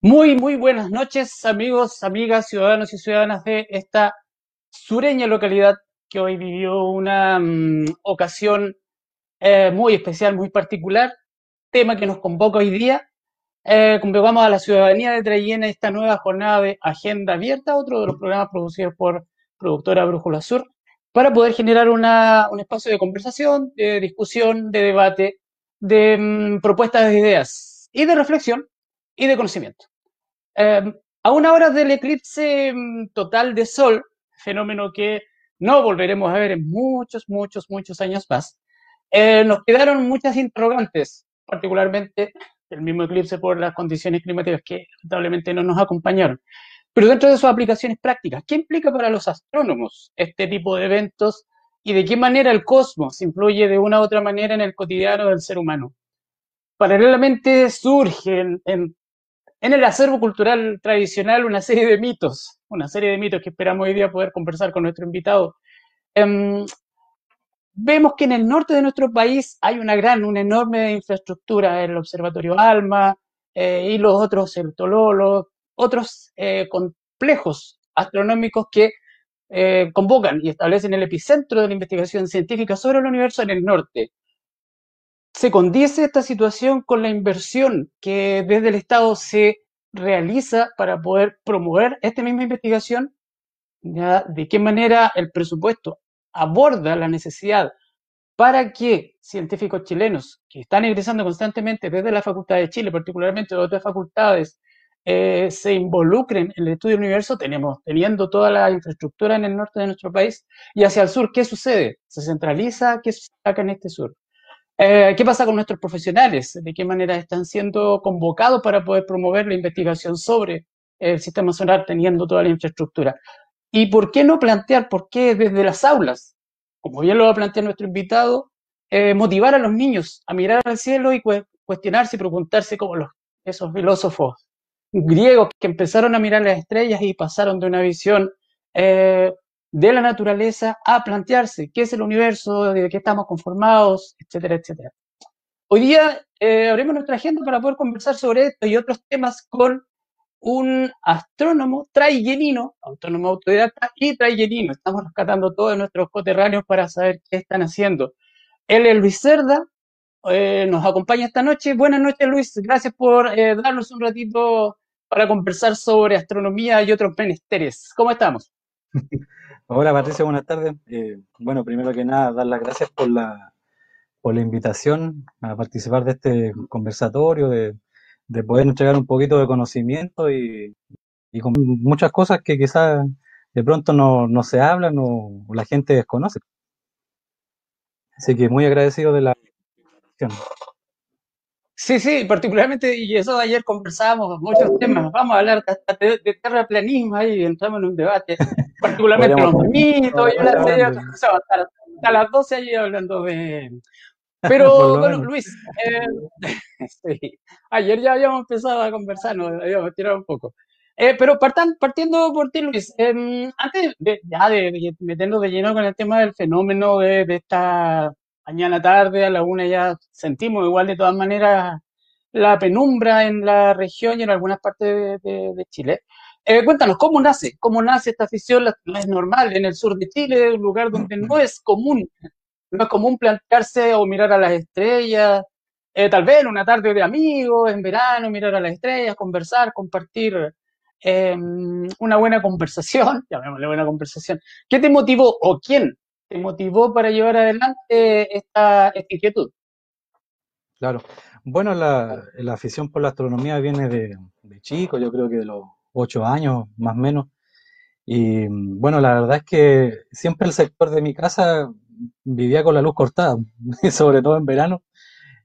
Muy, muy buenas noches, amigos, amigas, ciudadanos y ciudadanas de esta sureña localidad que hoy vivió una mm, ocasión eh, muy especial, muy particular, tema que nos convoca hoy día. Eh, convocamos a la ciudadanía de Trayena esta nueva jornada de Agenda Abierta, otro de los programas producidos por productora Brújula Sur, para poder generar una, un espacio de conversación, de discusión, de debate, de mm, propuestas de ideas y de reflexión y de conocimiento. Eh, a una hora del eclipse mm, total de Sol, fenómeno que no volveremos a ver en muchos, muchos, muchos años más, eh, nos quedaron muchas interrogantes, particularmente el mismo eclipse por las condiciones climáticas que lamentablemente no nos acompañaron. Pero dentro de sus aplicaciones prácticas, ¿qué implica para los astrónomos este tipo de eventos y de qué manera el cosmos influye de una u otra manera en el cotidiano del ser humano? Paralelamente surgen en, en el acervo cultural tradicional una serie de mitos, una serie de mitos que esperamos hoy día poder conversar con nuestro invitado. Um, vemos que en el norte de nuestro país hay una gran, una enorme infraestructura, el Observatorio Alma eh, y los otros, el Tololo, otros eh, complejos astronómicos que eh, convocan y establecen el epicentro de la investigación científica sobre el universo en el norte se condice esta situación con la inversión que desde el Estado se realiza para poder promover esta misma investigación, ¿ya? de qué manera el presupuesto aborda la necesidad para que científicos chilenos que están ingresando constantemente desde la Facultad de Chile, particularmente de otras facultades, eh, se involucren en el estudio del universo, tenemos, teniendo toda la infraestructura en el norte de nuestro país, y hacia el sur, ¿qué sucede? ¿Se centraliza? ¿Qué se saca en este sur? Eh, ¿Qué pasa con nuestros profesionales? ¿De qué manera están siendo convocados para poder promover la investigación sobre el sistema solar teniendo toda la infraestructura? ¿Y por qué no plantear, por qué desde las aulas, como bien lo va a plantear nuestro invitado, eh, motivar a los niños a mirar al cielo y cuestionarse y preguntarse como los, esos filósofos griegos que empezaron a mirar las estrellas y pasaron de una visión eh, de la naturaleza a plantearse qué es el universo, de qué estamos conformados, etcétera, etcétera. Hoy día eh, abrimos nuestra agenda para poder conversar sobre esto y otros temas con un astrónomo trayenino, autónomo autodidacta y trayenino. Estamos rescatando todos nuestros coterráneos para saber qué están haciendo. Él es Luis Cerda, eh, nos acompaña esta noche. Buenas noches, Luis. Gracias por eh, darnos un ratito para conversar sobre astronomía y otros menesteres. ¿Cómo estamos? Hola Patricia, buenas tardes. Eh, bueno, primero que nada, dar las gracias por la, por la invitación a participar de este conversatorio, de, de poder entregar un poquito de conocimiento y, y con muchas cosas que quizás de pronto no, no se hablan o, la gente desconoce. Así que muy agradecido de la invitación. Sí, sí, particularmente, y eso ayer conversábamos muchos temas, vamos a hablar hasta de, de terraplanismo ahí, entramos en un debate, particularmente los mitos, yo la sé, hasta, hasta, las 12 ahí hablando de... Pero bueno, Luis, eh, sí, ayer ya habíamos empezado a conversar, nos habíamos tirado un poco. Eh, pero partan, partiendo por ti, Luis, eh, antes de, ya de, de meternos de lleno con el tema del fenómeno de, de esta mañana tarde, a la una ya sentimos igual de todas maneras la penumbra en la región y en algunas partes de, Chile. Eh, cuéntanos, ¿cómo nace? ¿Cómo nace esta afición? No es normal en el sur de Chile, un lugar donde no es común, no es común plantearse o mirar a las estrellas, eh, tal vez en una tarde de amigos, en verano, mirar a las estrellas, conversar, compartir eh, una buena conversación, llamémosle buena conversación. ¿Qué te motivó o quién te motivó para llevar adelante esta, inquietud? Claro. Bueno, la, la, afición por la astronomía viene de, de, chico, yo creo que de los ocho años más o menos. Y bueno, la verdad es que siempre el sector de mi casa vivía con la luz cortada, sobre todo en verano.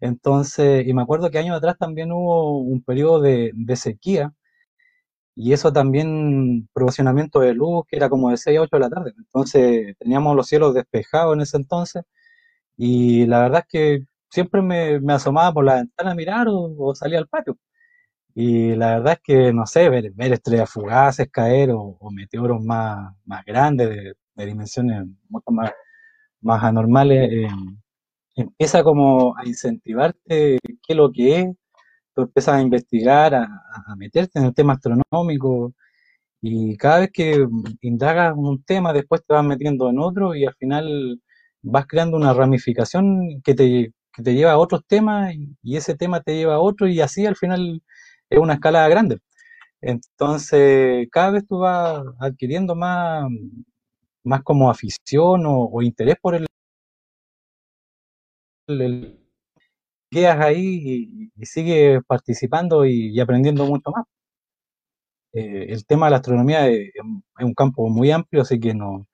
Entonces, y me acuerdo que años atrás también hubo un periodo de, de sequía y eso también proporcionamiento de luz, que era como de 6 a 8 de la tarde. Entonces teníamos los cielos despejados en ese entonces y la verdad es que siempre me, me asomaba por la ventana a mirar o, o, salía al patio. Y la verdad es que, no sé, ver, ver estrellas fugaces caer o, o meteoros más, más grandes, de, de, dimensiones mucho más, más anormales, eh, empieza como a incentivarte qué es lo que es, tú empiezas a investigar, a, meterte en el tema astronómico, y cada vez que indagas un tema, después te vas metiendo en otro y al final vas creando una ramificación que te, que te lleva a otros temas y, ese tema te lleva a otro y así al final es una escala grande. Entonces, cada vez tú vas adquiriendo más, más como afición o, interés por el- quedas ahí y, y sigues participando y, y aprendiendo mucho más. Eh, el tema de la astronomía es, es un campo muy amplio, así que no,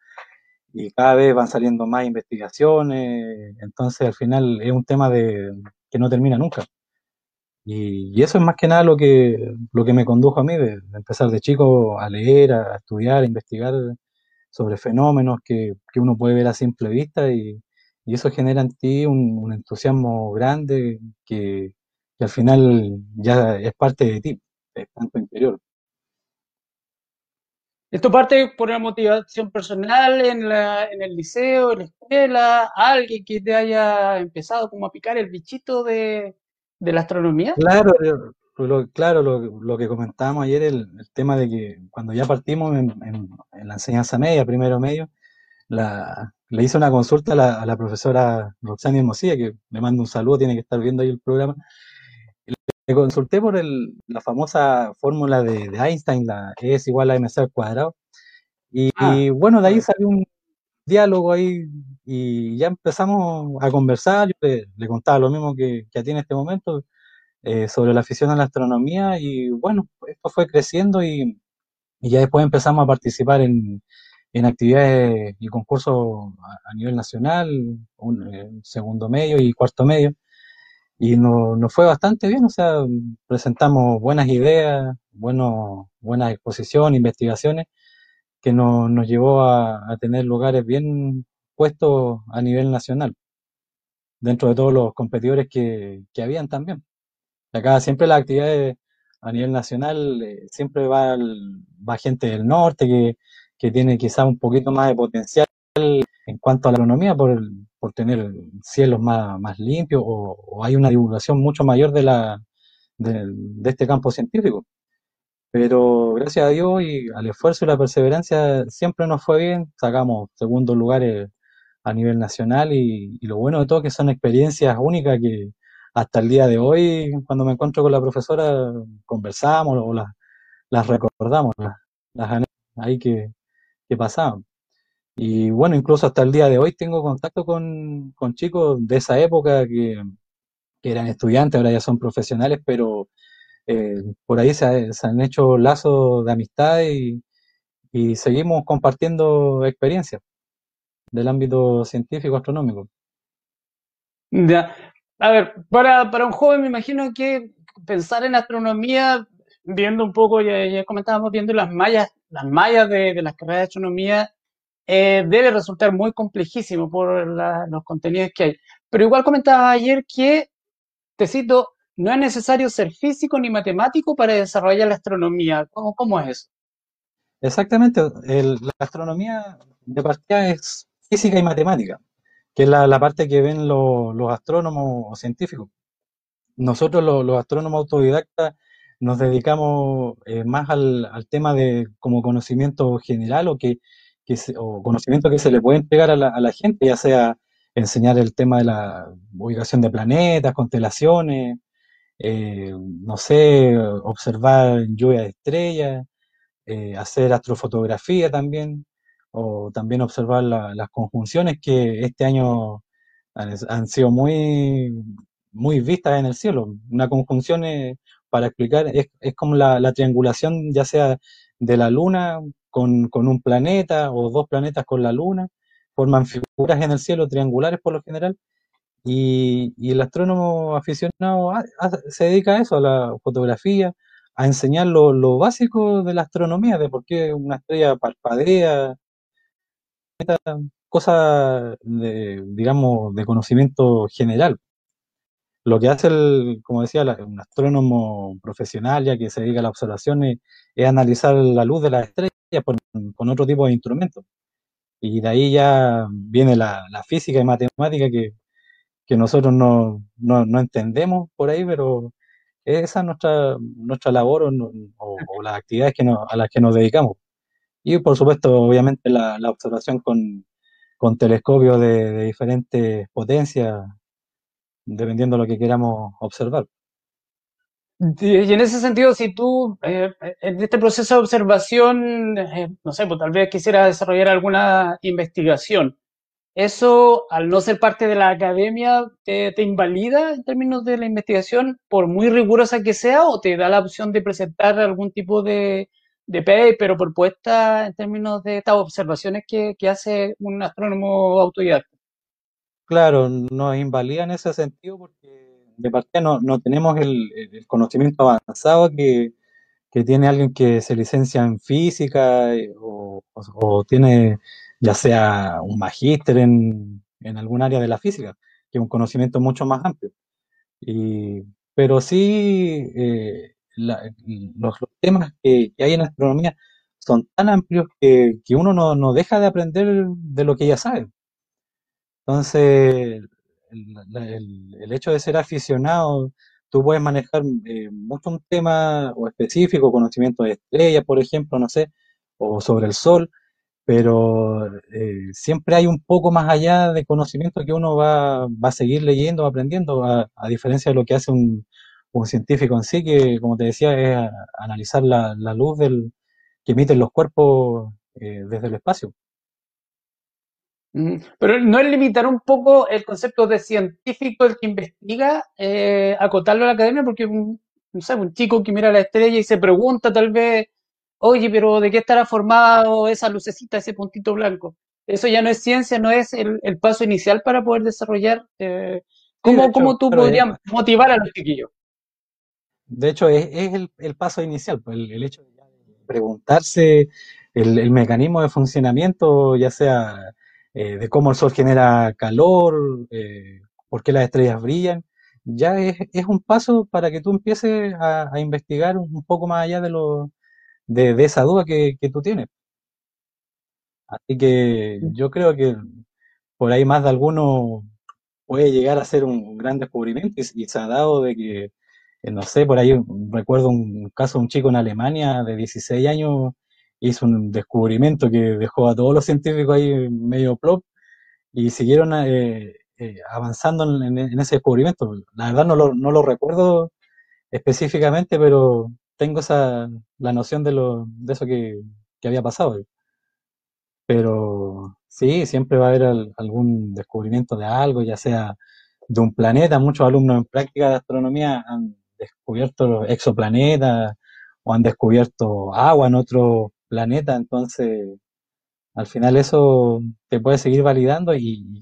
y cada vez van saliendo más investigaciones, entonces al final es un tema de, que no termina nunca. Y, y eso es más que nada lo que, lo que me condujo a mí, de, de empezar de chico a leer, a estudiar, a investigar sobre fenómenos que, que uno puede ver a simple vista y, y eso genera en ti un, un entusiasmo grande que, que al final ya es parte de ti, es tanto interior. ¿Esto parte por una motivación personal en la, en el liceo, en la escuela, alguien que te haya empezado como a picar el bichito de, de la astronomía? Claro, yo- lo, claro, lo, lo que comentábamos ayer, el, el tema de que cuando ya partimos en, en- en la enseñanza media, primero medio, la, le hice una consulta a la, a la profesora Roxana Hermosilla, que le mando un saludo, tiene que estar viendo ahí el programa. Le consulté por el, la famosa fórmula de, de Einstein, la E es igual a mc al cuadrado, y, y Ah, bueno, de ahí salió un diálogo ahí y ya empezamos a conversar, yo le, le contaba lo mismo que, que a ti en este momento, eh, sobre la afición a la astronomía y bueno, esto fue creciendo y, y ya después empezamos a participar en, en actividades y concursos a, nivel nacional, eh, segundo medio y cuarto medio, y no- nos fue bastante bien, o sea, presentamos buenas ideas, buenos, buenas exposiciones, investigaciones, que nos, nos llevó a, tener lugares bien puestos a nivel nacional, dentro de todos los competidores que, que habían también. Acá siempre las actividades a nivel nacional, eh, siempre va, va gente del norte que, que tiene quizás un poquito más de potencial en cuanto a la agronomía por, el- por tener cielos más, más limpios o, hay una divulgación mucho mayor de, la, de, este campo científico. Pero gracias a Dios y al esfuerzo y la perseverancia siempre nos fue bien, sacamos segundos lugares a nivel nacional y, lo bueno de todo es que son experiencias únicas que hasta el día de hoy, cuando me encuentro con la profesora, conversamos o las, las recordamos, las, las ahí que, que pasaban. Y bueno, incluso hasta el día de hoy tengo contacto con, con chicos de esa época que, que eran estudiantes, ahora ya son profesionales, pero eh, por ahí se, ha- se han hecho lazos de amistad y, y seguimos compartiendo experiencias del ámbito científico astronómico. Ya. A ver, para, para un joven me imagino que pensar en astronomía, viendo un poco, ya, ya comentábamos viendo las mallas, las mallas de, las carreras de astronomía, eh, debe resultar muy complejísimo por los contenidos que hay. Pero igual comentaba ayer que, te cito, no es necesario ser físico ni matemático para desarrollar la astronomía. ¿Cómo, cómo es eso? Exactamente, la astronomía de partida es física y matemática, que es la, parte que ven lo- los astrónomos científicos. Nosotros lo- los astrónomos autodidactas nos dedicamos eh, más al, al tema de como conocimiento general o que, que se- o conocimiento que se le puede entregar a la, gente, ya sea enseñar el tema de la ubicación de planetas, constelaciones, eh, no sé, observar lluvia de estrellas, eh, hacer astrofotografía también, o también observar la- las conjunciones que este año han, sido muy, muy vistas en el cielo. Una conjunción, para explicar, es, es como la, la triangulación ya sea de la Luna con, con un planeta o dos planetas con la Luna, forman figuras en el cielo triangulares por lo general. Y, el astrónomo aficionado a- se dedica a eso, a la fotografía, a enseñar lo, lo básico de la astronomía, de por qué una estrella parpadea, cosas de, digamos, de conocimiento general. Lo que hace el, como decía, la- un astrónomo profesional, ya que se dedica a las observaciones, es analizar la luz de las estrellas con, otro tipo de instrumentos. Y de ahí ya viene la, la física y matemática que, que nosotros no, no, no entendemos por ahí, pero Esa es nuestra, nuestra labor o, las actividades que a las que nos dedicamos. Y por supuesto, obviamente, la, la observación con, con telescopios de diferentes potencias, dependiendo de lo que queramos observar. Y en ese sentido, si tú eh, en este proceso de observación, eh, no sé, pues tal vez quisiera desarrollar alguna investigación, ¿eso al no ser parte de la academia te, te invalida en términos de la investigación, por muy rigurosa que sea, o te da la opción de presentar algún tipo de, de paper o propuesta en términos de estas observaciones que, que hace un astrónomo autodidacta? Claro, nos invalida en ese sentido porque de partida no, tenemos el, conocimiento avanzado que, tiene alguien que se licencia en física eh, o, tiene ya sea un magíster en, en algún área de la física, que es un conocimiento mucho más amplio. Y, pero sí, eh, la- los, temas que, hay en astronomía son tan amplios que, que uno no, no deja de aprender de lo que ya sabe. Entonces, el, hecho de ser aficionado, tú puedes manejar eh, mucho un tema o específico, conocimiento de estrellas, por ejemplo, no sé, o sobre el sol, pero eh, siempre hay un poco más allá de conocimiento que uno va, va a seguir leyendo, aprendiendo, a, diferencia de lo que hace un, un científico en sí, que, como te decía, es analizar la, la luz del, que emiten los cuerpos eh, desde el espacio. Pero no es limitar un poco el concepto de científico, el que investiga, eh, acotarlo a la academia, porque un, no sé, un chico que mira la estrella y se pregunta tal vez, oye, pero ¿de qué estará formado esa lucecita, ese puntito blanco? Eso ya no es ciencia, no es el, el paso inicial para poder desarrollar. eh, Sí, de ¿cómo, hecho, cómo tú podrías motivar a los chiquillos? De hecho, es, es el, el paso inicial, pues, el, el hecho de preguntarse el, el mecanismo de funcionamiento, ya sea eh, de cómo el Sol genera calor, eh, por qué las estrellas brillan, ya es, es un paso para que tú empieces a, a investigar un poco más allá de, lo, de, de esa duda que, que tú tienes. Así que yo creo que por ahí más de alguno puede llegar a ser un gran descubrimiento y, y se ha dado de que, eh, no sé, por ahí recuerdo un caso de un chico en Alemania de 16 años, hizo un descubrimiento que dejó a todos los científicos ahí medio plop y siguieron eh, eh, avanzando en, ese descubrimiento. La verdad no lo, no lo recuerdo específicamente, pero tengo esa, la noción de, lo, de eso que, que había pasado. Pero sí, siempre va a haber al- algún descubrimiento de algo, ya sea de un planeta. Muchos alumnos en práctica de astronomía han descubierto exoplanetas o han descubierto agua en otro planeta. Entonces, al final eso te puede seguir validando y,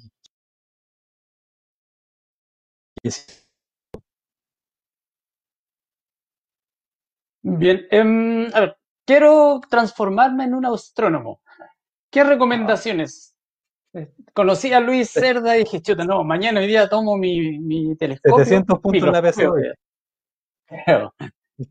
Bien, a ver, quiero transformarme en un astrónomo. ¿Qué recomendaciones? Eh, Conocí a Luis Cerda y dije, chuta, no, mañana hoy día tomo mi, mi telescopio, 700 puntos en la creo.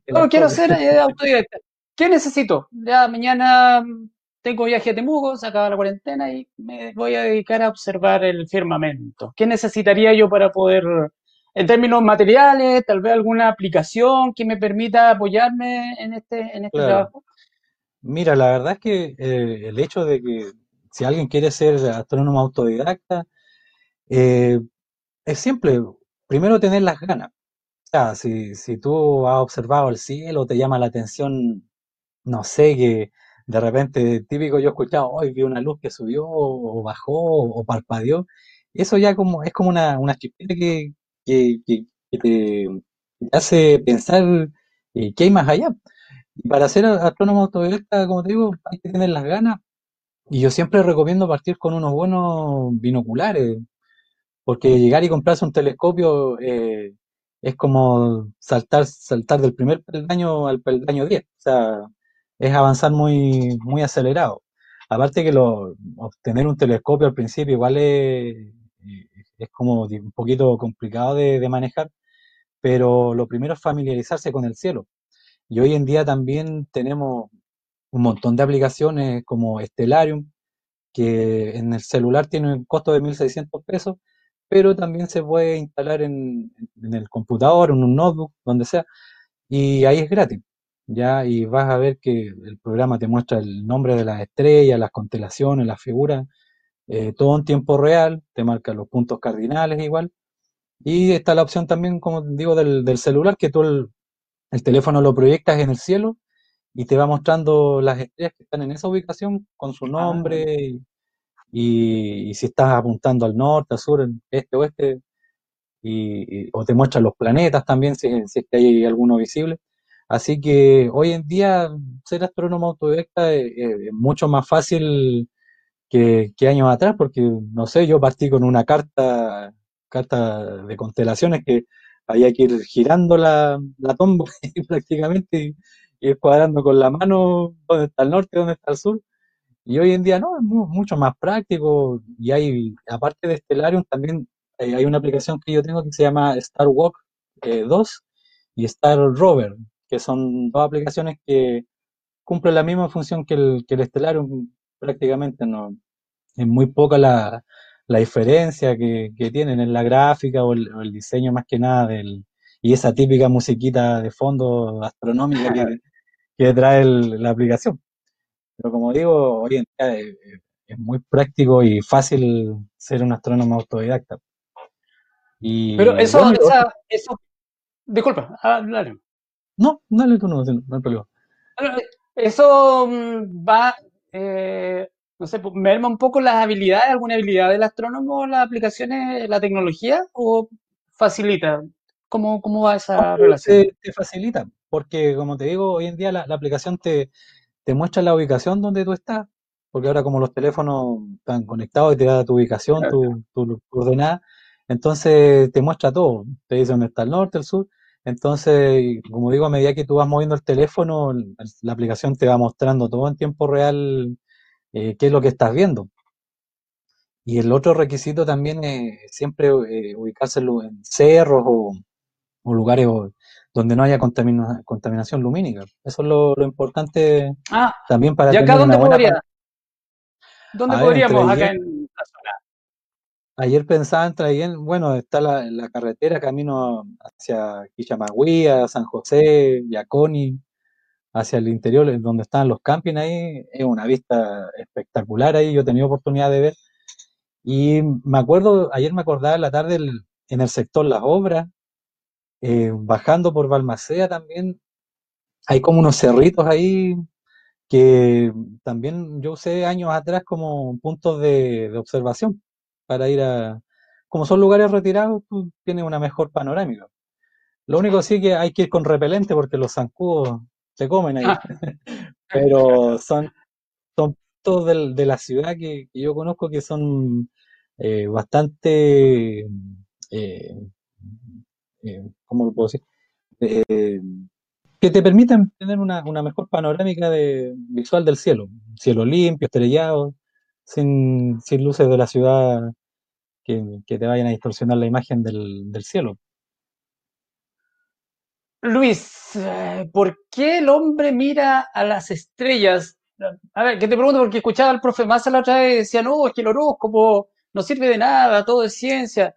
No, quiero ser eh, autodidacta. ¿Qué necesito? Ya mañana mm, tengo viaje a Temuco, se acaba la cuarentena y me voy a dedicar a observar el firmamento. ¿Qué necesitaría yo para poder, en términos materiales, tal vez alguna aplicación que me permita apoyarme en este, en este Claro. trabajo? Mira, la verdad es que eh, el hecho de que si alguien quiere ser astrónomo autodidacta, eh, es simple. Primero tener las ganas. O sea, si, si tú has observado el cielo, te llama la atención, no sé, que de repente, típico, yo he escuchado, hoy vi una luz que subió o bajó o parpadeó. Eso ya como, es como una, una chispita que, que, que- que te hace pensar eh, qué hay más allá. Y para ser astrónomo autodidacta, como te digo, hay que tener las ganas. Y yo siempre recomiendo partir con unos buenos binoculares, porque llegar y comprarse un telescopio eh, es como saltar, saltar del primer peldaño al peldaño 10. O sea, es avanzar muy, muy acelerado. Aparte que lo, obtener un telescopio al principio igual es, es como un poquito complicado de, de manejar, pero lo primero es familiarizarse con el cielo. Y hoy en día también tenemos un montón de aplicaciones como Stellarium, que en el celular tiene un costo de 1.600 pesos, pero también se puede instalar en, en el computador, en un notebook, donde sea, y ahí es gratis, ¿ya? Y vas a ver que el programa te muestra el nombre de las estrellas, las constelaciones, las figuras, eh, todo en tiempo real, te marca los puntos cardinales igual. Y está la opción también, como digo, del, del celular, que tú el, el teléfono lo proyectas en el cielo y te va mostrando las estrellas que están en esa ubicación con su Ah, nombre y, y- y si estás apuntando al norte, al sur, al este, oeste, y, y- o te muestra los planetas también, si, si es que hay alguno visible. Así que hoy en día ser astrónomo autodidacta es, mucho más fácil que, años atrás, porque no sé, yo partí con una carta, carta de constelaciones que había que ir girando la, la tomba prácticamente y y ir cuadrando con la mano dónde está el norte, dónde está el sur. Y hoy en día no, es mu- mucho más práctico y hay, aparte de Stellarium, también eh, hay una aplicación que yo tengo que se llama Star Walk eh, 2 y Star Rover, que son dos aplicaciones que cumplen la misma función que el, que el Stellarium prácticamente, no, es muy poca la, la diferencia que, que tienen en la gráfica o el, o el diseño más que nada del, y esa típica musiquita de fondo astronómica que, que trae el- la aplicación. Pero como digo, hoy en día es, es muy práctico y fácil ser un astrónomo autodidacta. Pero Y eso, esa, eso, disculpa, ah, dale. No, dale tú no, no hay problema. Eso mm, va, eh, no sé, pues, merma un poco las habilidades, alguna habilidad del astrónomo, las aplicaciones, la tecnología, o facilita. ¿Cómo, cómo va esa relación? te- te facilita, porque como te digo, hoy en día la, la aplicación te, te muestra la ubicación donde tú estás, porque ahora como los teléfonos están conectados y te da tu ubicación, tu, tu, tu coordenada, entonces te muestra todo, te dice dónde está el norte, el sur, entonces, como digo, a medida que tú vas moviendo el teléfono, el- la aplicación te va mostrando todo en tiempo real eh, qué es lo que estás viendo. Y el otro requisito también es siempre eh, ubicarse en cerros o, o lugares o- donde no haya contamina- contaminación lumínica. Eso es lo, lo importante Ah, también para ¿y acá tener una dónde buena podría? ¿Dónde ver, podríamos acá en? Ayer pensaba entre Aysén, bueno, está la, la carretera camino hacia Quillamagüí, a San José, Yaconi, hacia el interior, donde están los campings ahí, es una vista espectacular ahí, yo he tenido oportunidad de ver. Y me acuerdo, ayer me acordaba en la tarde en el sector Las Obras, eh, bajando por Balmaceda también, hay como unos cerritos ahí que también yo usé años atrás como puntos de observación para ir a... Como son lugares retirados, tú tienes una mejor panorámica. Lo único sí que hay que ir con repelente porque los zancudos se comen ahí, Ah, pero son, son del- de la ciudad que, que yo conozco que son eh, bastante, eh, eh, ¿cómo lo puedo decir? Que te permiten tener una, una mejor panorámica de, visual del cielo. Cielo limpio, estrellado, sin, luces de la ciudad que, te vayan a distorsionar la imagen del, cielo. Luis, eh, ¿por qué el hombre mira a las estrellas? A ver, que te pregunto porque escuchaba al profe Massa la otra vez y decía, no, es que el horóscopo no sirve de nada, todo es ciencia.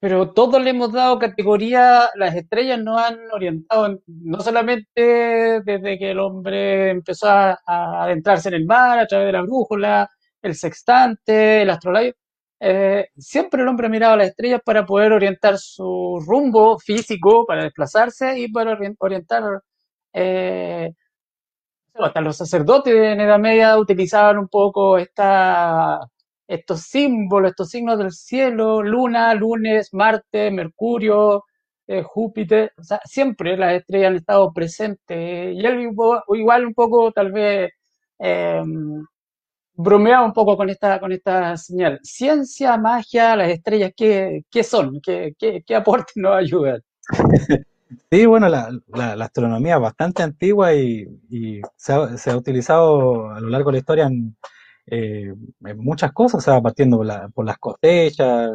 Pero todos le hemos dado categoría, las estrellas nos han orientado, en- no solamente desde que el hombre empezó a adentrarse en el mar a través de la brújula, el sextante, el astrolabio, eh, siempre el hombre miraba las estrellas para poder orientar su rumbo físico, para desplazarse y para orien- orientar, eh, hasta los sacerdotes en Edad Media utilizaban un poco esta, estos símbolos, estos signos del cielo, luna, lunes, Marte, Mercurio, eh, Júpiter, o sea, siempre las estrellas han estado presentes y él igual un poco tal vez bromeaba un poco con esta, con esta señal. Ciencia, magia, las estrellas, ¿qué, qué son? ¿Qué, qué, qué aportes nos ayudan? Sí, bueno, la, astronomía es bastante antigua y, y se ha, utilizado a lo largo de la historia en, eh, en muchas cosas, o sea, partiendo por, la- por las cosechas,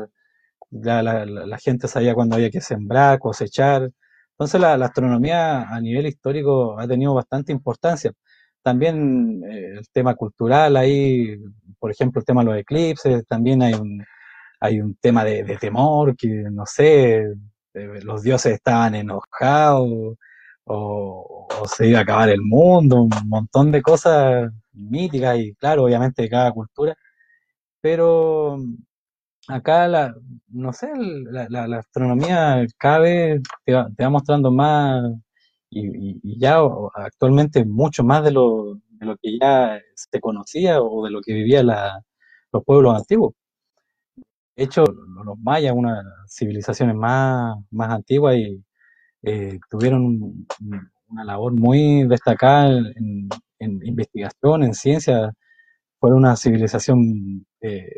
la, gente sabía cuándo había que sembrar, cosechar. Entonces la astronomía a nivel histórico ha tenido bastante importancia. También eh, el tema cultural, ahí, por ejemplo, el tema de los eclipses, también hay un, hay un tema de, temor, que no sé, eh, los dioses estaban enojados, o, se iba a acabar el mundo, un montón de cosas míticas y claro, obviamente de cada cultura, pero acá la, no sé, la astronomía cada vez te va, te va mostrando más y, y- ya actualmente mucho más de lo, de lo que ya se conocía o de lo que vivían los pueblos antiguos. De hecho, lo- los mayas, una civilizaciones más, más antiguas y eh, tuvieron un- un- una labor muy destacada en, investigación, en ciencia, fueron una civilización eh,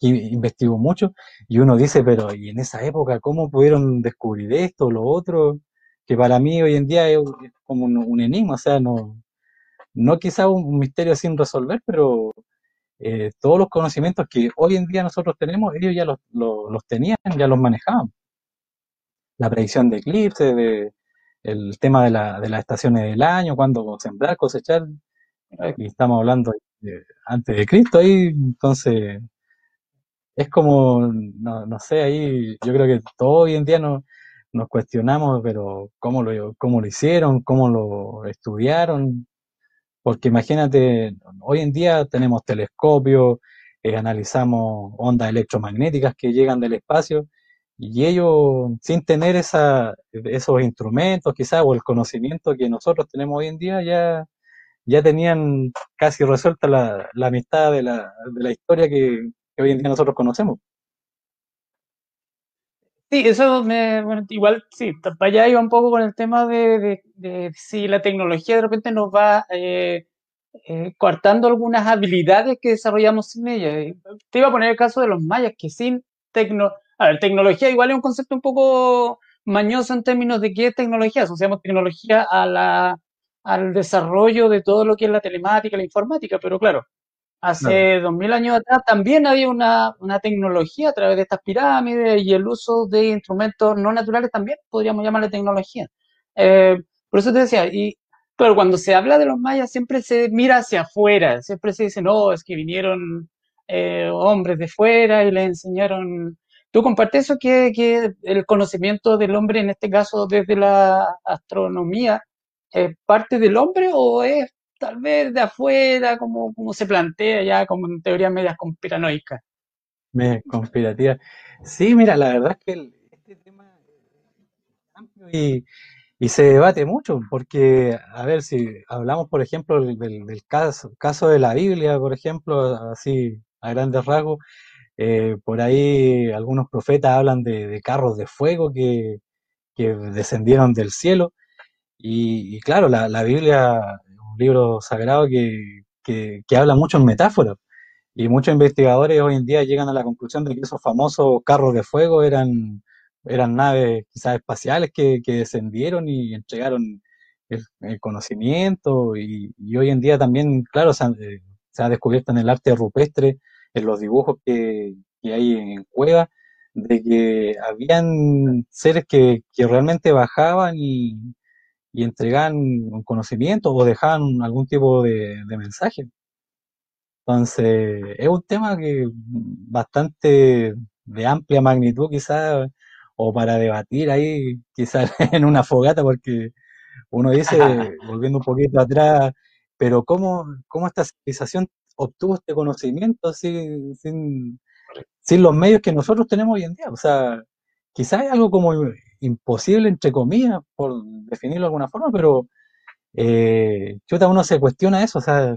que investigó mucho y uno dice, pero ¿y en esa época cómo pudieron descubrir esto o lo otro? Que para mí hoy en día es, como un, un enigma, o sea, no, no quizá un, misterio sin resolver, pero eh, todos los conocimientos que hoy en día nosotros tenemos, ellos ya los, los, tenían, ya los manejaban. La predicción de eclipses, de, el tema de, la, de las estaciones del año, cuándo sembrar, cosechar, y estamos hablando antes de Cristo ahí, entonces es como, no, no sé, ahí yo creo que todo hoy en día no, nos cuestionamos, pero cómo lo, cómo lo hicieron, cómo lo estudiaron, porque imagínate, hoy en día tenemos telescopios, eh, analizamos ondas electromagnéticas que llegan del espacio, y ellos, sin tener esa, esos instrumentos quizás, o el conocimiento que nosotros tenemos hoy en día, ya, ya tenían casi resuelta la, la mitad de la, de la historia que, que hoy en día nosotros conocemos. Sí, eso me, igual, sí, para allá iba un poco con el tema de, si la tecnología de repente nos va eh, eh, coartando algunas habilidades que desarrollamos sin ella. Y Te iba a poner el caso de los mayas, que sin tecno, a ver, tecnología igual es un concepto un poco mañoso en términos de qué es tecnología. Asociamos tecnología a la, al desarrollo de todo lo que es la telemática, la informática, pero claro, Hace 2000 años atrás también había una, una tecnología a través de estas pirámides y el uso de instrumentos no naturales también podríamos llamarle tecnología. Eh, por eso te decía, y claro, cuando se habla de los mayas siempre se mira hacia afuera, siempre se dice, no, es que vinieron eh, hombres de fuera y les enseñaron. ¿Tú compartes eso que, que el conocimiento del hombre, en este caso desde la astronomía, es parte del hombre o es tal vez de afuera, como, como se plantea ya como en teorías medias conspiranoicas. me conspirativa. Sí, mira, la verdad es que este tema es amplio y, y se debate mucho, porque, a ver, si hablamos, por ejemplo, del, caso, caso de la Biblia, por ejemplo, así a grandes rasgos, eh, por ahí algunos profetas hablan de, carros de fuego que, que descendieron del cielo, y, y claro, la, la Biblia libro sagrado que, que, habla mucho en metáforas. Y muchos investigadores hoy en día llegan a la conclusión de que esos famosos carros de fuego eran, eran naves quizás espaciales que, descendieron y entregaron el, conocimiento. Y, hoy en día también, claro, se, eh, se ha descubierto en el arte rupestre, en los dibujos que, que hay en cuevas, de que habían seres que, que realmente bajaban y, y entregaban un conocimiento o dejaban algún tipo de, de mensaje. Entonces, es un tema que bastante de amplia magnitud quizás, o para debatir ahí quizás en una fogata, porque uno dice, volviendo un poquito atrás, pero ¿cómo, cómo esta civilización obtuvo este conocimiento sin, sin, sin los medios que nosotros tenemos hoy en día? O sea, quizás es algo como imposible, entre comillas, por definirlo de alguna forma, pero eh, chuta, uno se cuestiona eso, o sea,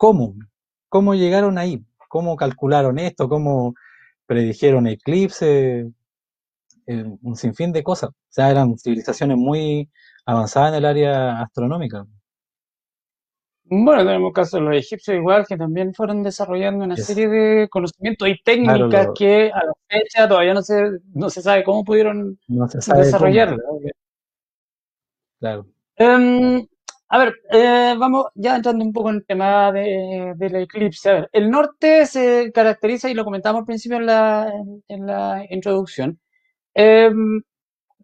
¿Cómo? ¿Cómo llegaron ahí? ¿Cómo calcularon esto? ¿Cómo predijeron eclipses? Eh, un sinfín de cosas. O sea, eran civilizaciones muy avanzadas en el área astronómica. Bueno, tenemos el caso de los egipcios igual, que también fueron desarrollando una serie de conocimientos y claro, técnicas lo- que a la fecha todavía no se, no se sabe cómo pudieron no desarrollarlas. Claro, Em, a ver, eh, vamos ya entrando un poco en el tema de, del eclipse. A ver, el norte se caracteriza, y lo comentamos al principio en la, en, en la introducción, em,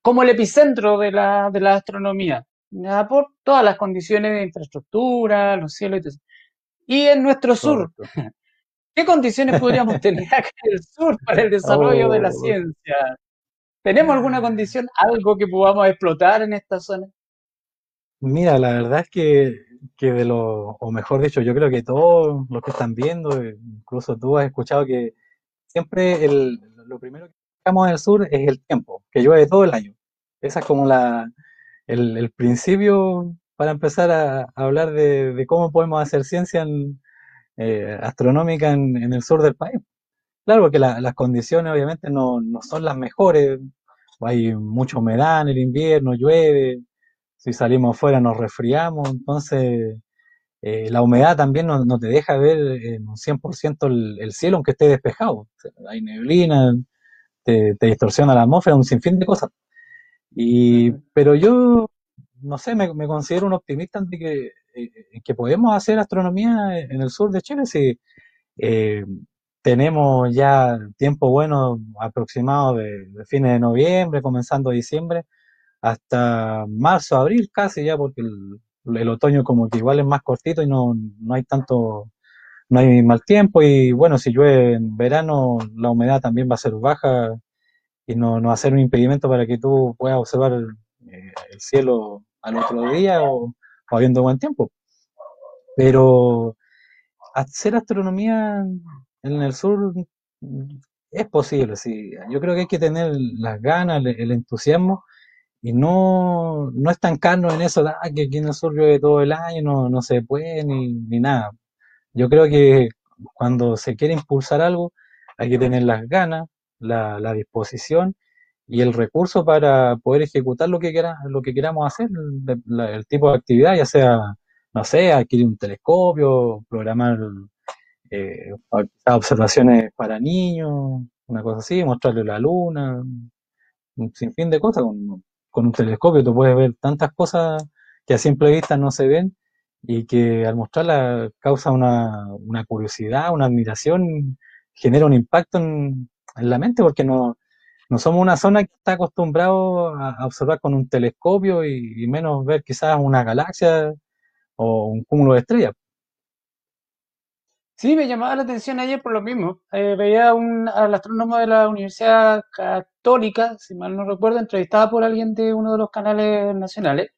como el epicentro de la, de la astronomía, ¿ya? por todas las condiciones de infraestructura, los cielos y todo eso. Y en nuestro sur, correcto. ¿Qué condiciones podríamos tener acá en el sur para el desarrollo de la Oh, ciencia? ¿Tenemos alguna condición, algo que podamos explotar en esta zona? mira, la verdad es que, que de lo, o mejor dicho, yo creo que todos los que están viendo, eh, incluso tú has escuchado que siempre el, lo primero que buscamos en el sur es el tiempo, que llueve todo el año. Esa es como la, el, principio para empezar a, hablar de, cómo podemos hacer ciencia en- eh, astronómica en, el sur del país. Claro, porque la- las condiciones obviamente no, no son las mejores. Hay mucha humedad en el invierno, llueve, si salimos afuera nos resfriamos, entonces eh, la humedad también no, te deja ver en un 100% el, el cielo aunque esté despejado. Hay neblina, te distorsiona la atmósfera, un sinfín de cosas. Y, pero yo, no sé, me, me considero un optimista de que, eh, que podemos hacer astronomía en el sur de Chile. Si, eh, tenemos ya tiempo bueno aproximado de, de fines de noviembre, comenzando diciembre, hasta marzo, abril casi ya, porque el, el otoño como que igual es más cortito y no, no hay tanto, no hay mal tiempo y bueno, si llueve en verano la humedad también va a ser baja y no, no ser un impedimento para que tú puedas observar eh, el cielo al otro día o, habiendo buen tiempo. Pero hacer astronomía en el sur mm, es posible, sí. Yo creo que hay que tener las ganas, el, entusiasmo y no, no estancarnos en eso "Ah, que aquí en el sur llueve todo el año, no, no se puede ni, ni nada. Yo creo que cuando se quiere impulsar algo hay que tener las ganas, la, la disposición y el recurso para poder ejecutar lo que queramos hacer, el, tipo de actividad, ya sea, no sé, adquirir un telescopio, programar eh, observaciones para niños, una cosa así, mostrarle la luna, un sinfín de cosas. Con, con un telescopio tú puedes ver tantas cosas que a simple vista no se ven y que al mostrarla causa una, una curiosidad, una admiración, genera un impacto en, en la mente porque no, no somos una zona que está acostumbrado a, observar con un telescopio y, menos ver quizás una galaxia o un cúmulo de estrellas. Sí, me llamaba la atención ayer por lo mismo. Eh, veía un, al astrónomo de la Universidad Católica, si mal no recuerdo, entrevistado por alguien de uno de los canales nacionales.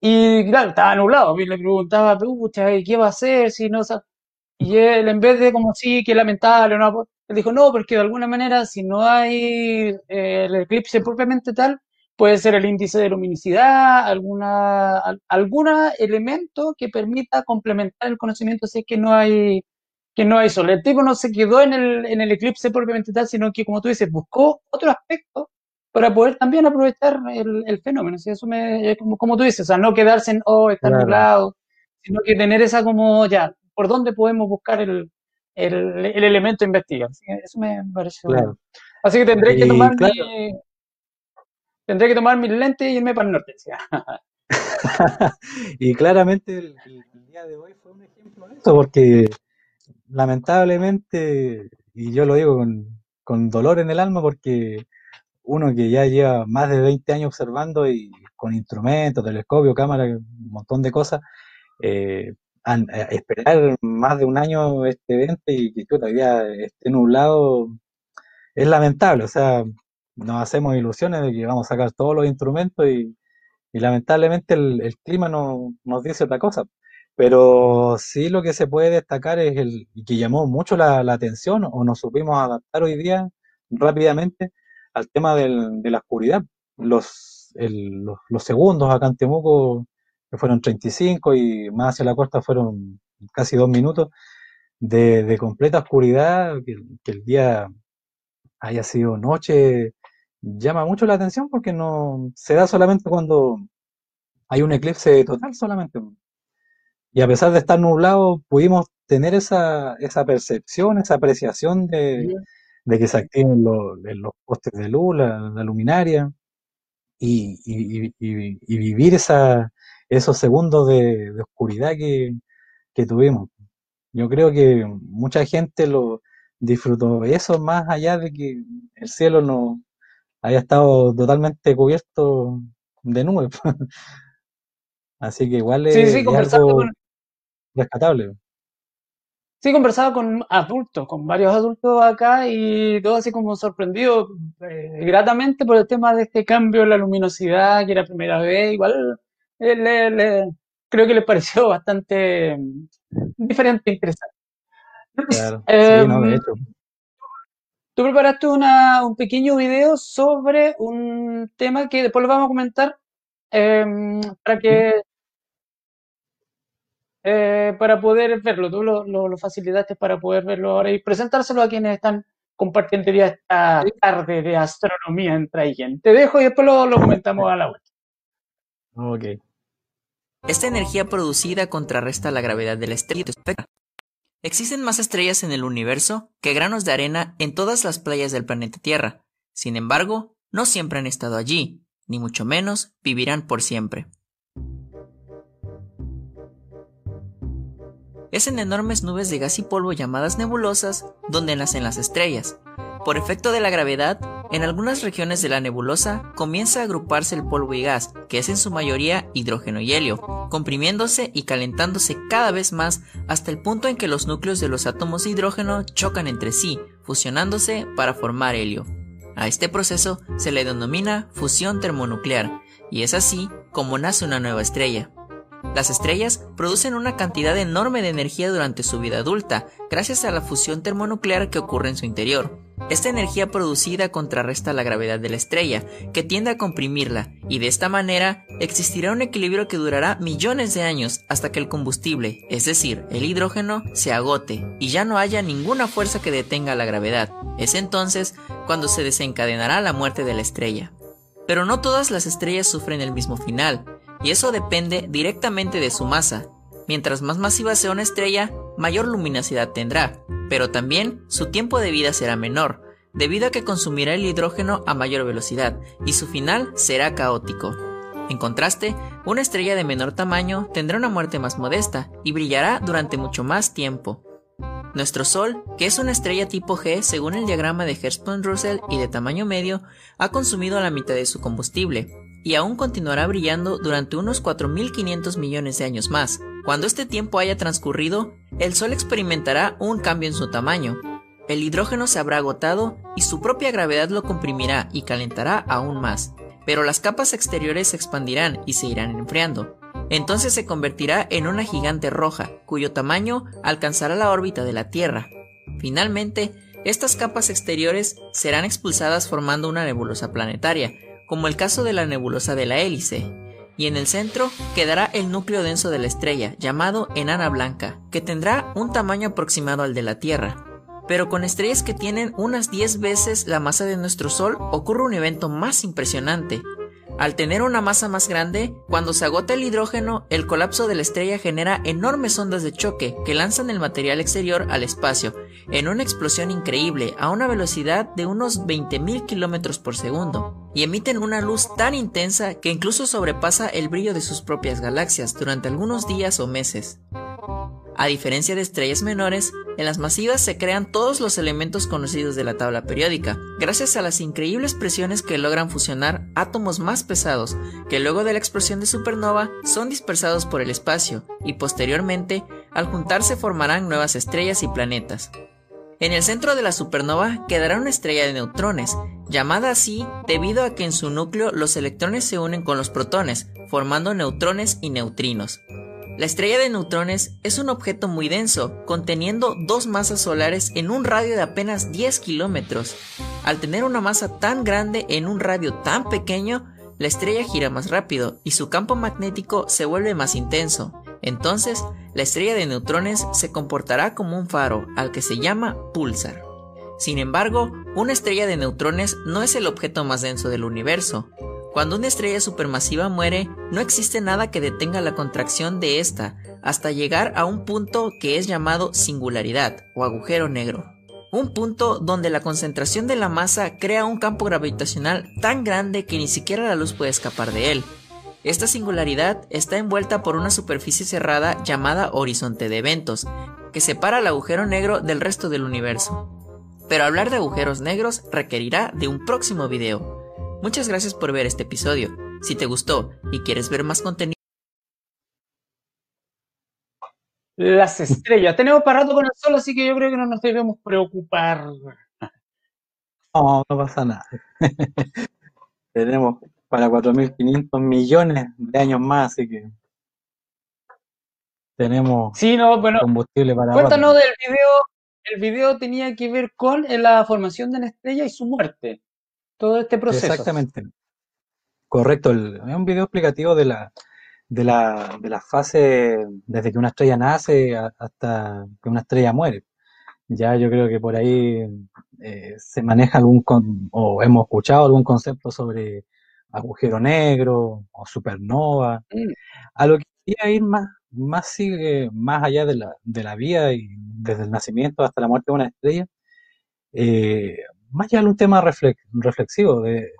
Y claro, estaba nublado. Y le preguntaba, pucha, ¿y ¿qué va a hacer si no sa-?" Y él, en vez de como sí, qué lamentable, no, él dijo, no, porque de alguna manera, si no hay eh, el eclipse propiamente tal, puede ser el índice de luminosidad, alguna, al- alguna elemento que permita complementar el conocimiento si es que no hay, que no hay sol. El tipo no se quedó en el, en el eclipse propiamente tal, sino que, como tú dices, buscó otro aspecto para poder también aprovechar el, el fenómeno. ¿sí? Eso me, como, como tú dices, o sea, no quedarse en, oh, está Claro, nublado, sino que tener esa como, ya, ¿por dónde podemos buscar el, el, el elemento a investigar? Así que eso me parece bueno. Así que tendré que tomar claro, mi, tendré que tomar mis lentes y irme para el norte. ¿sí? y claramente el día de hoy fue un ejemplo de eso, porque lamentablemente, y yo lo digo con, con dolor en el alma, porque uno que ya lleva más de 20 años observando y con instrumentos, telescopio, cámara, un montón de cosas, eh, a- esperar más de un año este evento y que todavía esté nublado es lamentable. O sea, nos hacemos ilusiones de que vamos a sacar todos los instrumentos y, lamentablemente el, clima no, nos dice otra cosa. Pero sí lo que se puede destacar es el que llamó mucho la, la atención o nos supimos adaptar hoy día rápidamente al tema del- de la oscuridad. Los, el- los, los segundos acá en Temuco, fueron 35 y más hacia la costa fueron casi dos minutos de, completa oscuridad, que, el día haya sido noche, llama mucho la atención porque no se da solamente cuando hay un eclipse total solamente. Y a pesar de estar nublado, pudimos tener esa, esa percepción, esa apreciación de, de que se activen los, los postes de luz, la, luminaria, y vivir esa, esos segundos de, de oscuridad que, que tuvimos. Yo creo que mucha gente lo disfrutó eso más allá de que el cielo no haya estado totalmente cubierto de nubes. Así que igual Sí, es, sí, es algo con, rescatable. Sí, conversaba con adultos, con varios adultos acá y todo así como sorprendido eh, gratamente por el tema de este cambio en la luminosidad, que era primera vez, igual le- le- creo que les pareció bastante mm, diferente e interesante. Claro, sí, no, de hecho. tú preparaste una- un pequeño video sobre un tema que después lo vamos a comentar em, para que eh, para poder verlo. Tú lo, lo- lo facilitaste para poder verlo ahora y presentárselo a quienes están compartiendo ya esta tarde de astronomía en Traigen. Te dejo y después lo, lo comentamos a la vuelta. Ok. Esta energía producida contrarresta la gravedad de la estrella. Existen más estrellas en el universo que granos de arena en todas las playas del planeta Tierra. Sin embargo, no siempre han estado allí, ni mucho menos vivirán por siempre. Es en enormes nubes de gas y polvo llamadas nebulosas donde nacen las estrellas. Por efecto de la gravedad, en algunas regiones de la nebulosa comienza a agruparse el polvo y gas, que es en su mayoría hidrógeno y helio, comprimiéndose y calentándose cada vez más hasta el punto en que los núcleos de los átomos de hidrógeno chocan entre sí, fusionándose para formar helio. A este proceso se le denomina fusión termonuclear, y es así como nace una nueva estrella. Las estrellas producen una cantidad enorme de energía durante su vida adulta, gracias a la fusión termonuclear que ocurre en su interior. Esta energía producida contrarresta la gravedad de la estrella, que tiende a comprimirla, y de esta manera existirá un equilibrio que durará millones de años hasta que el combustible, es decir, el hidrógeno, se agote y ya no haya ninguna fuerza que detenga la gravedad. Es entonces cuando se desencadenará la muerte de la estrella. Pero no todas las estrellas sufren el mismo final, y eso depende directamente de su masa. Mientras más masiva sea una estrella, mayor luminosidad tendrá, pero también su tiempo de vida será menor, debido a que consumirá el hidrógeno a mayor velocidad, y su final será caótico. En contraste, una estrella de menor tamaño tendrá una muerte más modesta y brillará durante mucho más tiempo. Nuestro Sol, que es una estrella tipo G según el diagrama de Hertzsprung-Russell y de tamaño medio, ha consumido la mitad de su combustible, y aún continuará brillando durante unos 4.500 millones de años más. Cuando este tiempo haya transcurrido, el Sol experimentará un cambio en su tamaño. El hidrógeno se habrá agotado y su propia gravedad lo comprimirá y calentará aún más, pero las capas exteriores se expandirán y se irán enfriando. Entonces se convertirá en una gigante roja, cuyo tamaño alcanzará la órbita de la Tierra. Finalmente, estas capas exteriores serán expulsadas formando una nebulosa planetaria, como el caso de la nebulosa de la hélice, y en el centro quedará el núcleo denso de la estrella, llamado enana blanca, que tendrá un tamaño aproximado al de la Tierra. Pero con estrellas que tienen unas 10 veces la masa de nuestro Sol ocurre un evento más impresionante. Al tener una masa más grande, cuando se agota el hidrógeno, el colapso de la estrella genera enormes ondas de choque que lanzan el material exterior al espacio, en una explosión increíble a una velocidad de unos 20.000 km por segundo, y emiten una luz tan intensa que incluso sobrepasa el brillo de sus propias galaxias durante algunos días o meses. A diferencia de estrellas menores, en las masivas se crean todos los elementos conocidos de la tabla periódica, gracias a las increíbles presiones que logran fusionar átomos más pesados, que luego de la explosión de supernova son dispersados por el espacio, y posteriormente, al juntarse formarán nuevas estrellas y planetas. En el centro de la supernova quedará una estrella de neutrones, llamada así debido a que en su núcleo los electrones se unen con los protones, formando neutrones y neutrinos. La estrella de neutrones es un objeto muy denso, conteniendo dos masas solares en un radio de apenas 10 kilómetros. Al tener una masa tan grande en un radio tan pequeño, la estrella gira más rápido y su campo magnético se vuelve más intenso. Entonces, la estrella de neutrones se comportará como un faro, al que se llama pulsar. Sin embargo, una estrella de neutrones no es el objeto más denso del universo. Cuando una estrella supermasiva muere, no existe nada que detenga la contracción de esta hasta llegar a un punto que es llamado singularidad o agujero negro. Un punto donde la concentración de la masa crea un campo gravitacional tan grande que ni siquiera la luz puede escapar de él. Esta singularidad está envuelta por una superficie cerrada llamada horizonte de eventos, que separa el agujero negro del resto del universo. Pero hablar de agujeros negros requerirá de un próximo video. Muchas gracias por ver este episodio. Si te gustó y quieres ver más contenido, las estrellas. Tenemos para rato con el sol, así que yo creo que no nos debemos preocupar. No, no pasa nada. Tenemos para 4.500 millones de años más, así que tenemos Sí, no, bueno, combustible para rato. cuéntanos del video. El video tenía que ver con la formación de una estrella y su muerte. Todo este proceso. Exactamente. Correcto. el- es un video explicativo de la, de la, de la fase desde que una estrella nace hasta que una estrella muere. Ya yo creo que por ahí eh, se maneja algún, con- o hemos escuchado algún concepto sobre agujero negro o supernova. Mm, A lo que quería ir más, más sigue, más allá de la, de la vida y desde el nacimiento hasta la muerte de una estrella, eh, más allá de un tema reflex- reflexivo, de,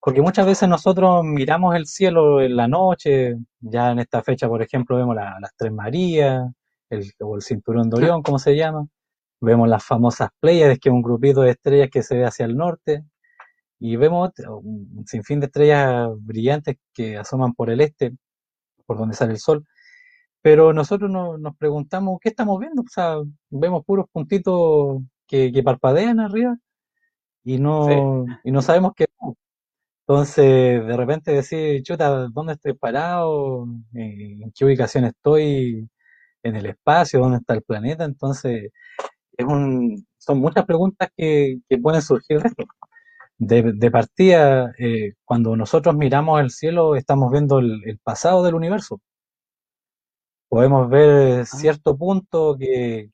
porque muchas veces nosotros miramos el cielo en la noche, ya en esta fecha, por ejemplo, vemos la- las Tres Marías, el, o el Cinturón de Orión, como se llama, vemos las famosas Pléyades, que es un grupito de estrellas que se ve hacia el norte, y vemos un sinfín de estrellas brillantes que asoman por el este, por donde sale el sol, pero nosotros no- nos preguntamos, ¿qué estamos viendo? O sea, vemos puros puntitos que, que parpadean arriba y sí. no, y no sabemos qué. Entonces, de repente decir, chuta, ¿dónde estoy parado? Eh, ¿En qué ubicación estoy en el espacio? ¿Dónde está el planeta? Entonces, es un, son muchas preguntas que, que pueden surgir de esto. De, de partida, eh, cuando nosotros miramos el cielo, estamos viendo el, el pasado del universo. Podemos ver Ah, cierto punto que,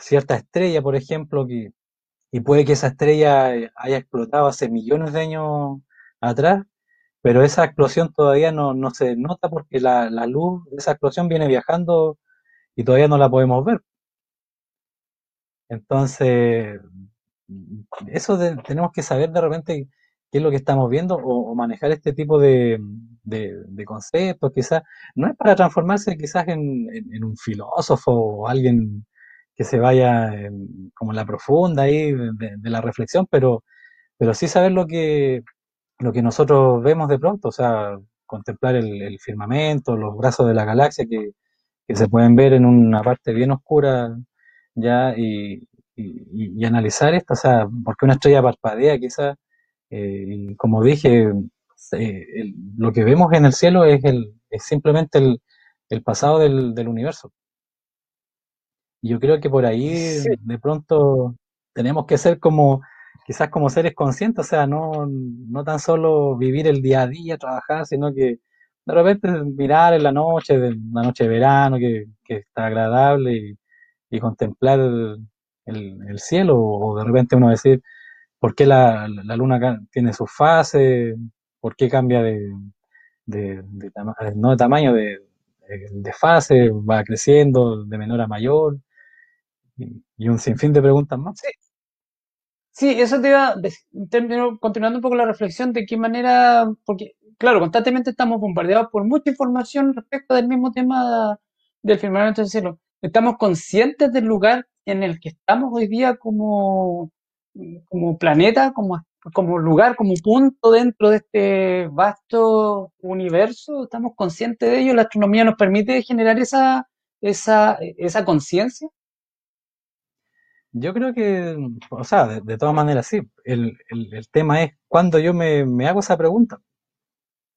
cierta estrella, por ejemplo, que, y puede que esa estrella haya explotado hace millones de años atrás, pero esa explosión todavía no, no se nota porque la, la luz de esa explosión viene viajando y todavía no la podemos ver. Entonces, eso tenemos que saber de repente qué es lo que estamos viendo o, manejar este tipo de, de- conceptos, quizás. No es para transformarse quizás en un filósofo o alguien que se vaya en- como en la profunda ahí de, la reflexión, pero, pero sí saber lo que, lo que nosotros vemos de pronto, o sea, contemplar el, firmamento, los brazos de la galaxia que, que se pueden ver en una parte bien oscura ya y, y- analizar esto, o sea, porque una estrella parpadea quizás, eh, como dije, eh, el- lo que vemos en el cielo es, el, es simplemente el, el pasado del universo. Y yo creo que por ahí Sí, de pronto tenemos que ser como, quizás como seres conscientes, o sea, no, no tan solo vivir el día a día, trabajar, sino que de repente mirar en la noche, de, la noche de verano, que, que está agradable, y, y contemplar el, el- el cielo, o de repente uno decir, ¿por qué la, la luna tiene sus fases? ¿Por qué cambia de, de, de tama- no de tamaño, de, de, de fase, va creciendo de menor a mayor? Y, un sinfín de preguntas más. sí, sí, eso te iba continuando un poco la reflexión de qué manera, porque, claro, constantemente estamos bombardeados por mucha información respecto del mismo tema del firmamento del cielo. Estamos conscientes del lugar en el que estamos hoy día como, como planeta, como, como lugar, como punto dentro de este vasto universo. Estamos conscientes de ello. La astronomía nos permite generar esa, esa, esa conciencia. Yo creo que, o sea, de, de todas maneras sí. El, el, el tema es cuando yo me, me hago esa pregunta.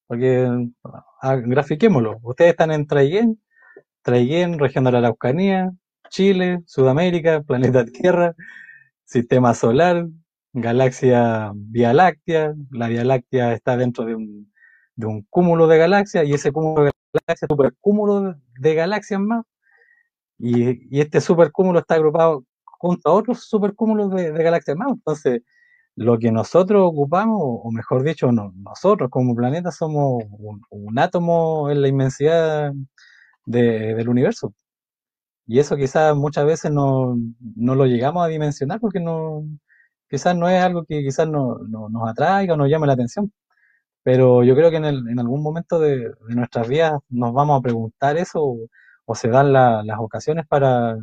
Porque, ah, grafiquémoslo. Ustedes están en Traiguén, Traiguén, región de la Araucanía, Chile, Sudamérica, planeta Tierra, sistema solar, galaxia Vía Láctea. La Vía Láctea está dentro de un, de un cúmulo de galaxias y ese cúmulo de galaxias supercúmulo de galaxias más. Y, y este supercúmulo está agrupado junto a otros supercúmulos de, de galaxias más. Entonces, lo que nosotros ocupamos, o mejor dicho, no- nosotros como planeta somos un, átomo en la inmensidad de- del universo. Y eso quizás muchas veces no, no lo llegamos a dimensionar porque no, quizás no es algo que quizás no, no- nos atraiga o nos llame la atención. Pero yo creo que en, el- en algún momento de, de nuestras vidas nos vamos a preguntar eso o, se dan la- las ocasiones para,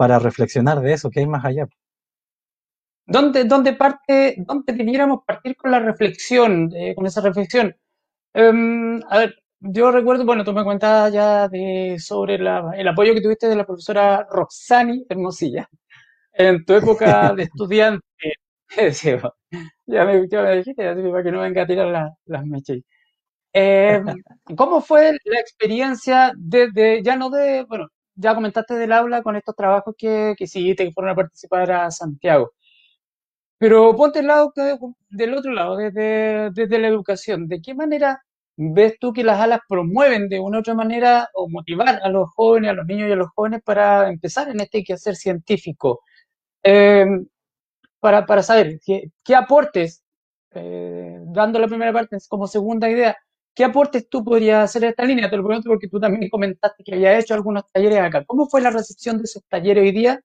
para reflexionar de eso, que hay más allá. ¿Dónde, dónde parte, dónde debiéramos partir con la reflexión, eh, con esa reflexión? Em, a ver, yo recuerdo, bueno, tú me cuentas ya de, sobre la- el apoyo que tuviste de la profesora Roxani Hermosilla en tu época de estudiante. Sí, ya me, ya me dijiste, así para que no venga a tirar la- las mechas. Eh, ¿cómo fue la experiencia desde, ya no de, bueno, ya comentaste del aula con estos trabajos que, que hiciste, que fueron a participar a Santiago, pero ponte el lado del otro lado, desde, desde la educación, ¿de qué manera ves tú que las alas promueven de una u otra manera o motivar a los jóvenes, a los niños y a los jóvenes para empezar en este quehacer científico? Eh, para, para saber qué, qué aportes, eh, dando la primera parte como segunda idea, ¿qué aportes tú podrías hacer en esta línea? Te lo pregunto porque tú también comentaste que había hecho algunos talleres acá. ¿Cómo fue la recepción de esos talleres hoy día?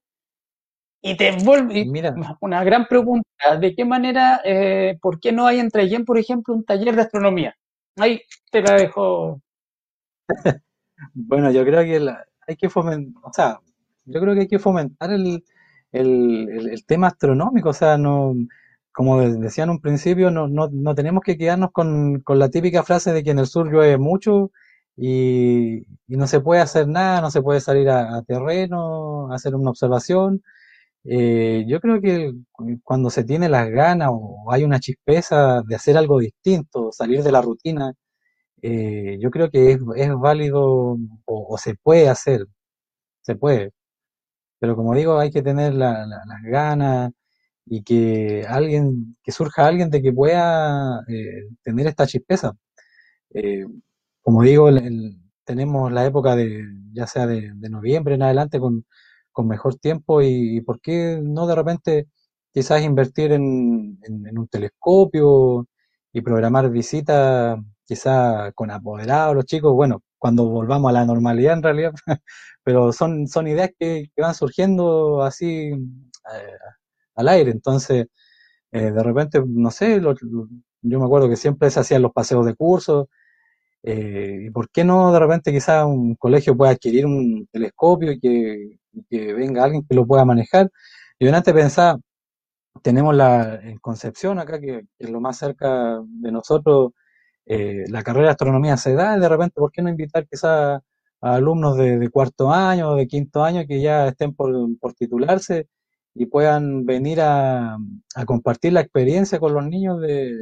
Y te vuelvo, Mira, una gran pregunta, ¿de qué manera, eh, por qué no hay en Traillén, por ejemplo, un taller de astronomía? Ahí te la dejo. bueno, yo creo que la- hay que fomentar, o sea, yo creo que hay que fomentar el, el, el- el tema astronómico, o sea, no, como de- decía en un principio, no, no, no tenemos que quedarnos con, con la típica frase de que en el sur llueve mucho y, no se puede hacer nada, no se puede salir a, terreno, hacer una observación. Eh, yo creo que cuando se tiene las ganas o hay una chispeza de hacer algo distinto, salir de la rutina, eh, yo creo que es, válido o, se puede hacer, se puede. Pero como digo, hay que tener la- la- las ganas y que alguien, que surja alguien de que pueda eh, tener esta chispeza. Eh, como digo, tenemos la época de, ya sea de, noviembre en adelante con, con mejor tiempo y, por qué no de repente quizás invertir en, un telescopio y programar visitas quizás con apoderados los chicos, bueno, cuando volvamos a la normalidad en realidad, pero son, son ideas que, que van surgiendo así eh, al aire, entonces eh, de repente, no sé, lo- yo me acuerdo que siempre se hacían los paseos de curso eh, ¿y por qué no de repente quizás un colegio pueda adquirir un telescopio y que, venga alguien que lo pueda manejar? Yo antes pensaba, tenemos la, en Concepción acá, que, es lo más cerca de nosotros, eh, la carrera de astronomía se da, y de repente, ¿por qué no invitar quizás a alumnos de, de cuarto año de quinto año que ya estén por, por titularse y puedan venir a, compartir la experiencia con los niños de,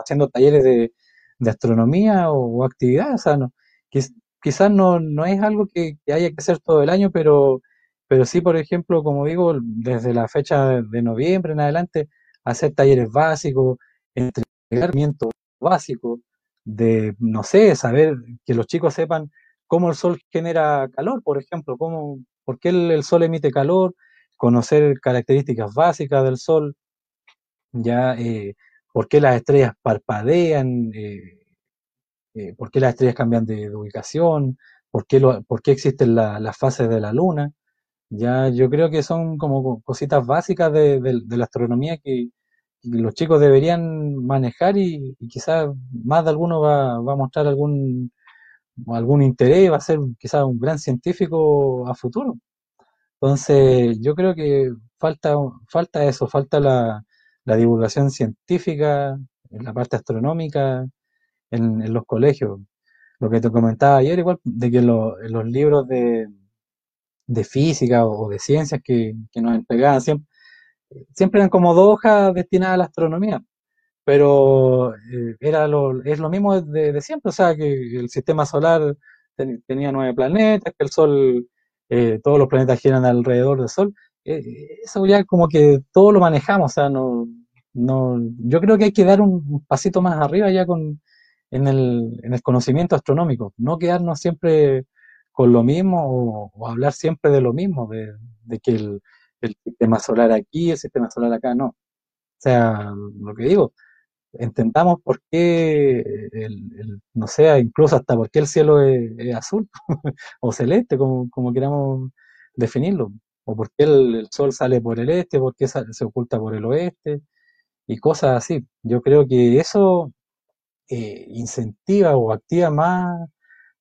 haciendo talleres de, de astronomía o, o actividades? O no, quiz- quizás no, no es algo que, haya que hacer todo el año, pero, pero sí, por ejemplo, como digo, desde la fecha de, noviembre en adelante, hacer talleres básicos, entrenamiento básico, de, no sé, saber que los chicos sepan cómo el sol genera calor, por ejemplo, cómo, por qué el sol emite calor, conocer características básicas del sol, ya eh, por qué las estrellas parpadean, eh, eh, por qué las estrellas cambian de, ubicación, por qué, por qué existen la- las fases de la luna. Ya yo creo que son como cositas básicas de, la astronomía que los chicos deberían manejar y, y quizás más de alguno va, va a mostrar algún, algún interés, va a ser quizás un gran científico a futuro. Entonces, yo creo que falta, falta eso, falta la, divulgación científica en la parte astronómica en, los colegios. Lo que te comentaba ayer, igual, de que los libros de, de física o de ciencias que, nos entregaban siempre, siempre eran como dos hojas destinadas a la astronomía, pero eh, era lo, es lo mismo de, siempre, o sea, que el sistema solar ten- tenía nueve planetas, que el Sol, eh, todos los planetas giran alrededor del Sol. Eh, eso ya como que todo lo manejamos, o sea, no, no, yo creo que hay que dar un pasito más arriba ya con, en el, en el conocimiento astronómico, no quedarnos siempre con lo mismo o, hablar siempre de lo mismo, de, de que el, el sistema solar aquí, el sistema solar acá, no. O sea, lo que digo, entendamos por qué el, no sé, incluso hasta por qué el cielo es, azul o celeste, como, como queramos definirlo, o por qué el, sol sale por el este, por qué se oculta por el oeste, y cosas así. Yo creo que eso eh, incentiva o activa más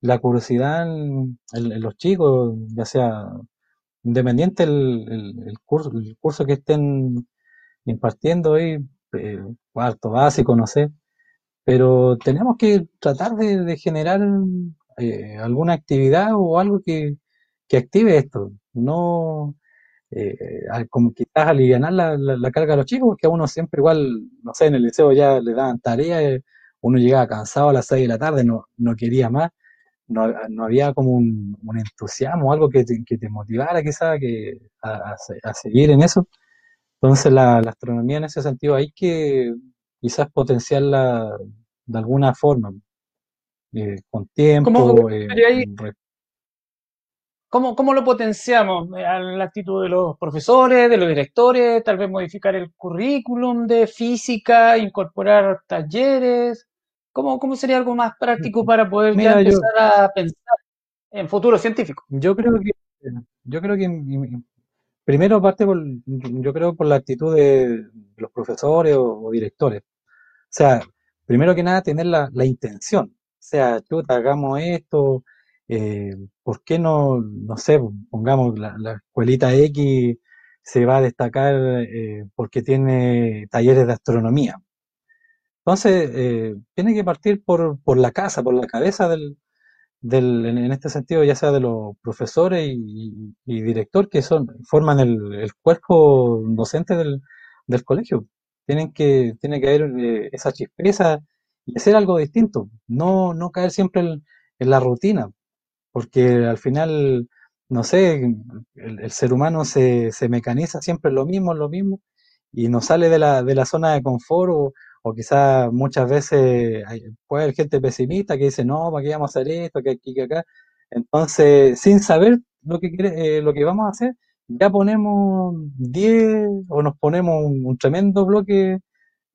la curiosidad en, los chicos, ya sea independiente el curso, el curso que estén impartiendo ahí, eh, cuarto básico, no sé, pero tenemos que tratar de, generar eh, alguna actividad o algo que, que active esto, no eh, como quizás aliviar la, la, carga a los chicos, porque a uno siempre igual, no sé, en el liceo ya le daban tareas, uno llegaba cansado a las 6 de la tarde, no, no quería más, no, no había como un, un, entusiasmo, algo que te, que te motivara quizás que, a, a, seguir en eso. Entonces la, la, astronomía en ese sentido hay que quizás potenciarla de alguna forma, eh, con tiempo. Eh, ¿Cómo, ¿Cómo, lo potenciamos? Eh, ¿A la actitud de los profesores, de los directores? Tal vez modificar el currículum de física, incorporar talleres. ¿Cómo, cómo sería algo más práctico para poder ya empezar a pensar en futuro científico? Yo creo que, yo creo que primero parte por, yo creo por la actitud de los profesores o, directores. O sea, primero que nada tener la, la intención. O sea, chuta, hagamos esto, eh, ¿por qué no, no sé, pongamos la, la escuelita X se va a destacar eh, porque tiene talleres de astronomía? Entonces, eh, tiene que partir por, por la casa, por la cabeza del, del, en este sentido, ya sea de los profesores y, director que son, forman el, cuerpo docente del, del, colegio. Tienen que, tiene que haber eh, esa chispeza y hacer algo distinto, no, no caer siempre en, la rutina, porque al final, no sé, el, el ser humano se, se, mecaniza siempre lo mismo, lo mismo, y no sale de la, de la zona de confort o, o quizás muchas veces hay, puede haber gente pesimista que dice, no, ¿para qué vamos a hacer esto, que aquí, que acá? Entonces, sin saber lo que, eh, lo que vamos a hacer, ya ponemos 10 o nos ponemos un, tremendo bloque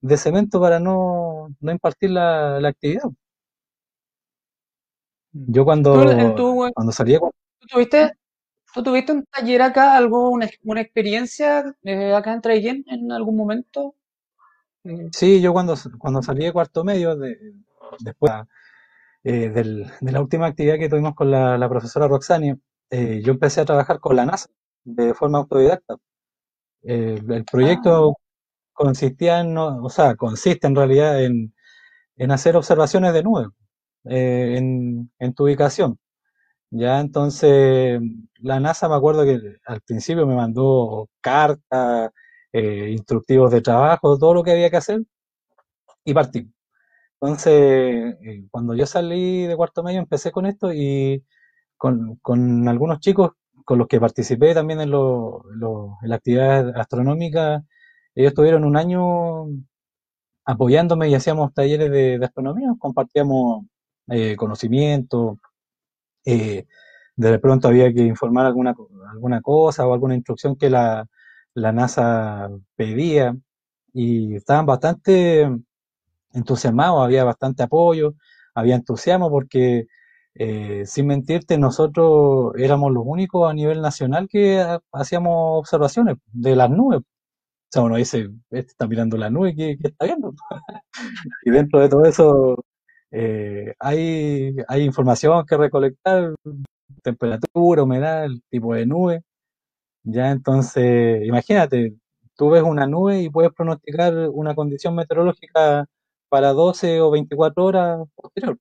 de cemento para no, no impartir la, la actividad. Yo cuando, cuando salí... ¿tú tuviste, ¿Tú tuviste un taller acá, algo, una, una experiencia eh, acá en Traillén en algún momento? Sí, yo cuando, cuando salí de cuarto medio, de, después eh, del, de la última actividad que tuvimos con la, la profesora Roxani, eh, yo empecé a trabajar con la NASA de forma autodidacta. Eh, el proyecto ah. consistía en, o sea, consiste en realidad en, en hacer observaciones de nube en, en tu ubicación. Ya, entonces, la NASA me acuerdo que al principio me mandó cartas, eh, instructivos de trabajo, todo lo que había que hacer, y partí. Entonces, eh, cuando yo salí de cuarto medio, empecé con esto y con, algunos chicos con los que participé también en, lo, en la actividad astronómica, ellos tuvieron un año apoyándome y hacíamos talleres de, de astronomía, compartíamos eh, conocimiento, eh, de pronto había que informar alguna, alguna cosa o alguna instrucción que la, la NASA pedía y estaban bastante entusiasmados, había bastante apoyo, había entusiasmo porque, eh, sin mentirte, nosotros éramos los únicos a nivel nacional que hacíamos observaciones de las nubes. O sea, uno dice, este está mirando la nube, ¿qué, está viendo? y dentro de todo eso eh, hay, hay información que recolectar, temperatura, humedad, el tipo de nube. Ya, entonces, imagínate, tú ves una nube y puedes pronosticar una condición meteorológica para 12 o 24 horas posterior.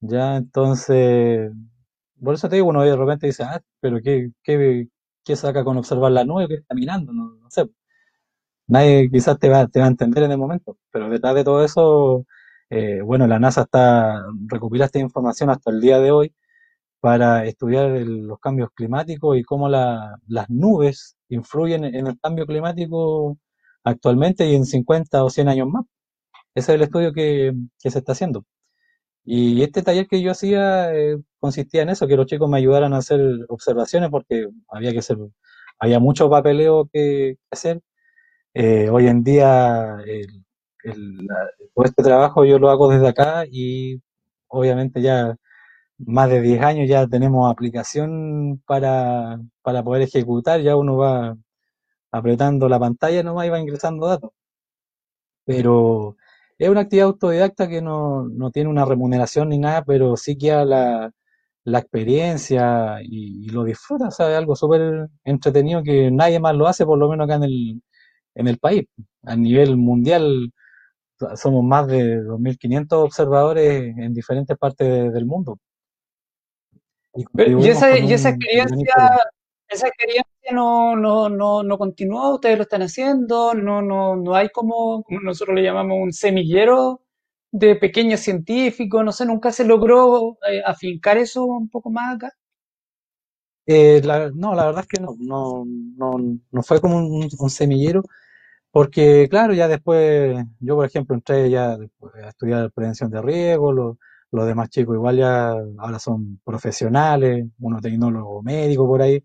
Ya, entonces, por eso te digo, uno de repente dice, ah, pero ¿qué, qué, qué saca con observar la nube que está mirando? No, no sé. Nadie quizás te va, a entender en el momento, pero detrás de todo eso, eh, bueno, la NASA está recopila esta información hasta el día de hoy para estudiar los cambios climáticos y cómo las nubes influyen en el cambio climático actualmente y en 50 o 100 años más. Ese es el estudio que, que se está haciendo. Y este taller que yo hacía eh, consistía en eso, que los chicos me ayudaran a hacer observaciones porque había que hacer, había mucho papeleo que, hacer. Eh, hoy en día el, el, todo este trabajo yo lo hago desde acá y obviamente ya más de 10 años ya tenemos aplicación para, para poder ejecutar, ya uno va apretando la pantalla nomás y va ingresando datos. Pero es una actividad autodidacta que no, no tiene una remuneración ni nada, pero sí que la, la experiencia y, lo disfruta, o sea, es algo súper entretenido que nadie más lo hace, por lo menos acá en el, en el país. A nivel mundial, somos más de 2.500 observadores en diferentes partes del mundo. Y, esa, y esa experiencia, esa experiencia no, no, no, no continúa, ustedes lo están haciendo, no, no, no hay como, nosotros le llamamos un semillero de pequeños científicos, no sé, nunca se logró eh, afincar eso un poco más acá. Eh, no, la verdad es que no, no, no, no fue como un, semillero, porque claro, ya después, yo por ejemplo entré ya a estudiar prevención de riesgo, los, los demás chicos igual ya ahora son profesionales, uno tecnólogo médico por ahí,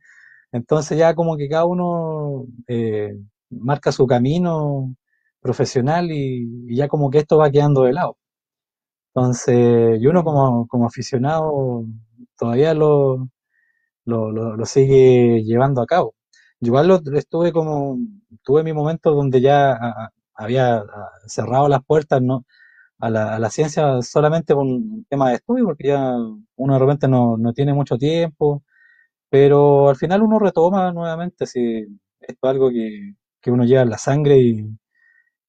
entonces ya como que cada uno eh, marca su camino profesional y, ya como que esto va quedando de lado. Entonces, y uno como, como aficionado todavía lo, lo, lo, sigue llevando a cabo. igual lo, estuve como, tuve mi momento donde ya había cerrado las puertas ¿no? A, la, a la ciencia solamente por un tema de estudio, porque ya uno de repente no, no tiene mucho tiempo, pero al final uno retoma nuevamente, si esto es algo que, que uno lleva en la sangre y,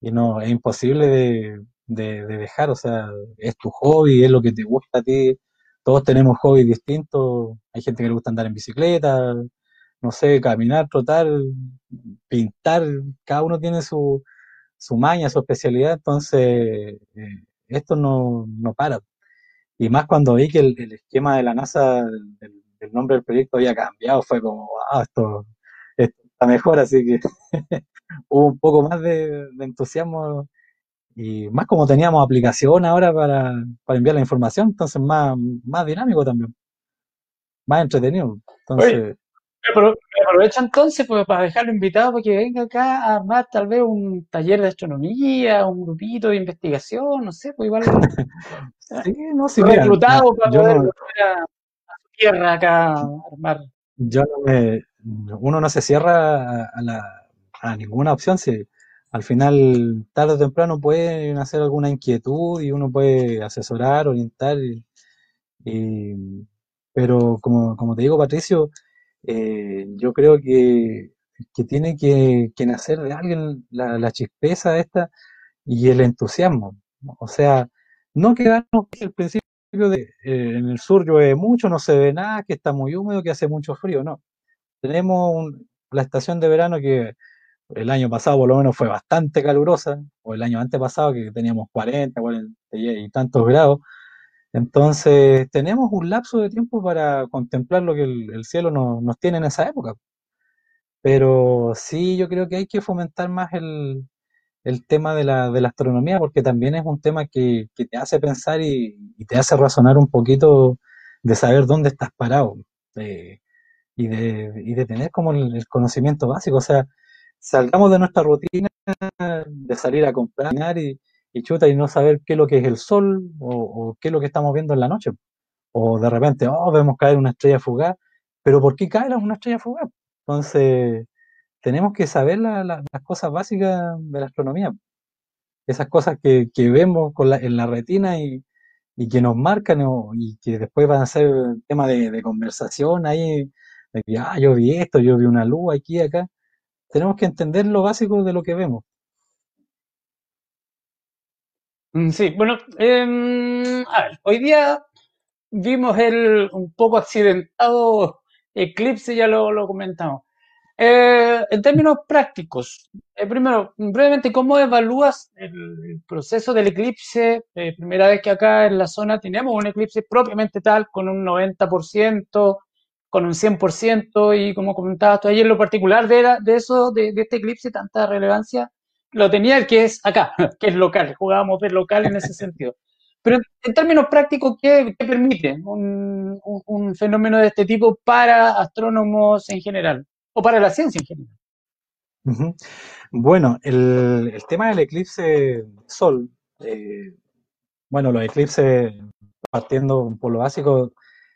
y no, es imposible de, de, de, dejar, o sea, es tu hobby, es lo que te gusta a ti, todos tenemos hobbies distintos, hay gente que le gusta andar en bicicleta, no sé, caminar, trotar, pintar, cada uno tiene su, su maña, su especialidad, entonces eh, esto no, no para. Y más cuando vi que el, esquema de la NASA, el, nombre del proyecto había cambiado, fue como, wow, esto, está mejor, así que hubo un poco más de, de entusiasmo y más como teníamos aplicación ahora para, para enviar la información, entonces más, más dinámico también, más entretenido. Entonces, aprovecho entonces pues, para dejarlo invitado para que venga acá a armar tal vez un taller de astronomía, un grupito de investigación, no sé, pues igual sí, no, sí, reclutado para poder a, su tierra acá a armar. Yo no me, uno no se cierra a, la, a ninguna opción, si al final, tarde o temprano pueden hacer alguna inquietud y uno puede asesorar, orientar. pero como, como, te digo, Patricio, eh, yo creo que, que tiene que, nacer de alguien la, chispeza esta y el entusiasmo. O sea, no quedarnos el principio de eh, en el sur llueve mucho, no se ve nada, que está muy húmedo, que hace mucho frío, no. Tenemos la estación de verano que el año pasado por lo menos fue bastante calurosa, o el año antepasado que teníamos 40, 40 y tantos grados. Entonces tenemos un lapso de tiempo para contemplar lo que el, cielo nos tiene en esa época. Pero sí, yo creo que hay que fomentar más el, tema de la, de la, astronomía, porque también es un tema que, te hace pensar y, te hace razonar un poquito de saber dónde estás parado y, de, y de tener como el, el, conocimiento básico. O sea, salgamos de nuestra rutina de salir a comprar y, y chuta y no saber qué es lo que es el sol o, qué es lo que estamos viendo en la noche. O de repente, oh, vemos caer una estrella fugaz, pero ¿por qué cae una estrella fugaz? Entonces, tenemos que saber las cosas básicas de la astronomía. Esas cosas que, vemos con en la retina y, que nos marcan y que después van a ser tema de, conversación ahí, ah, yo vi esto, yo vi una luz aquí, acá tenemos que entender lo básico de lo que vemos. Mm, sí, bueno, em, a ver, hoy día vimos el un poco accidentado eclipse, ya lo, comentamos. Eh, en términos prácticos, eh, primero, brevemente, ¿cómo evalúas el, proceso del eclipse? Eh, primera vez que acá en la zona tenemos un eclipse propiamente tal, con un 90%, con un 100% y como comentabas tú ayer, lo particular de eso, de, este eclipse, tanta relevancia, lo tenía el que es acá, que es local, jugábamos de local en ese sentido. Pero en términos prácticos, ¿qué, permite un, un, fenómeno de este tipo para astrónomos en general o para la ciencia en general? Bueno, el, el, tema del eclipse Sol, eh, bueno, los eclipses, partiendo por lo básico,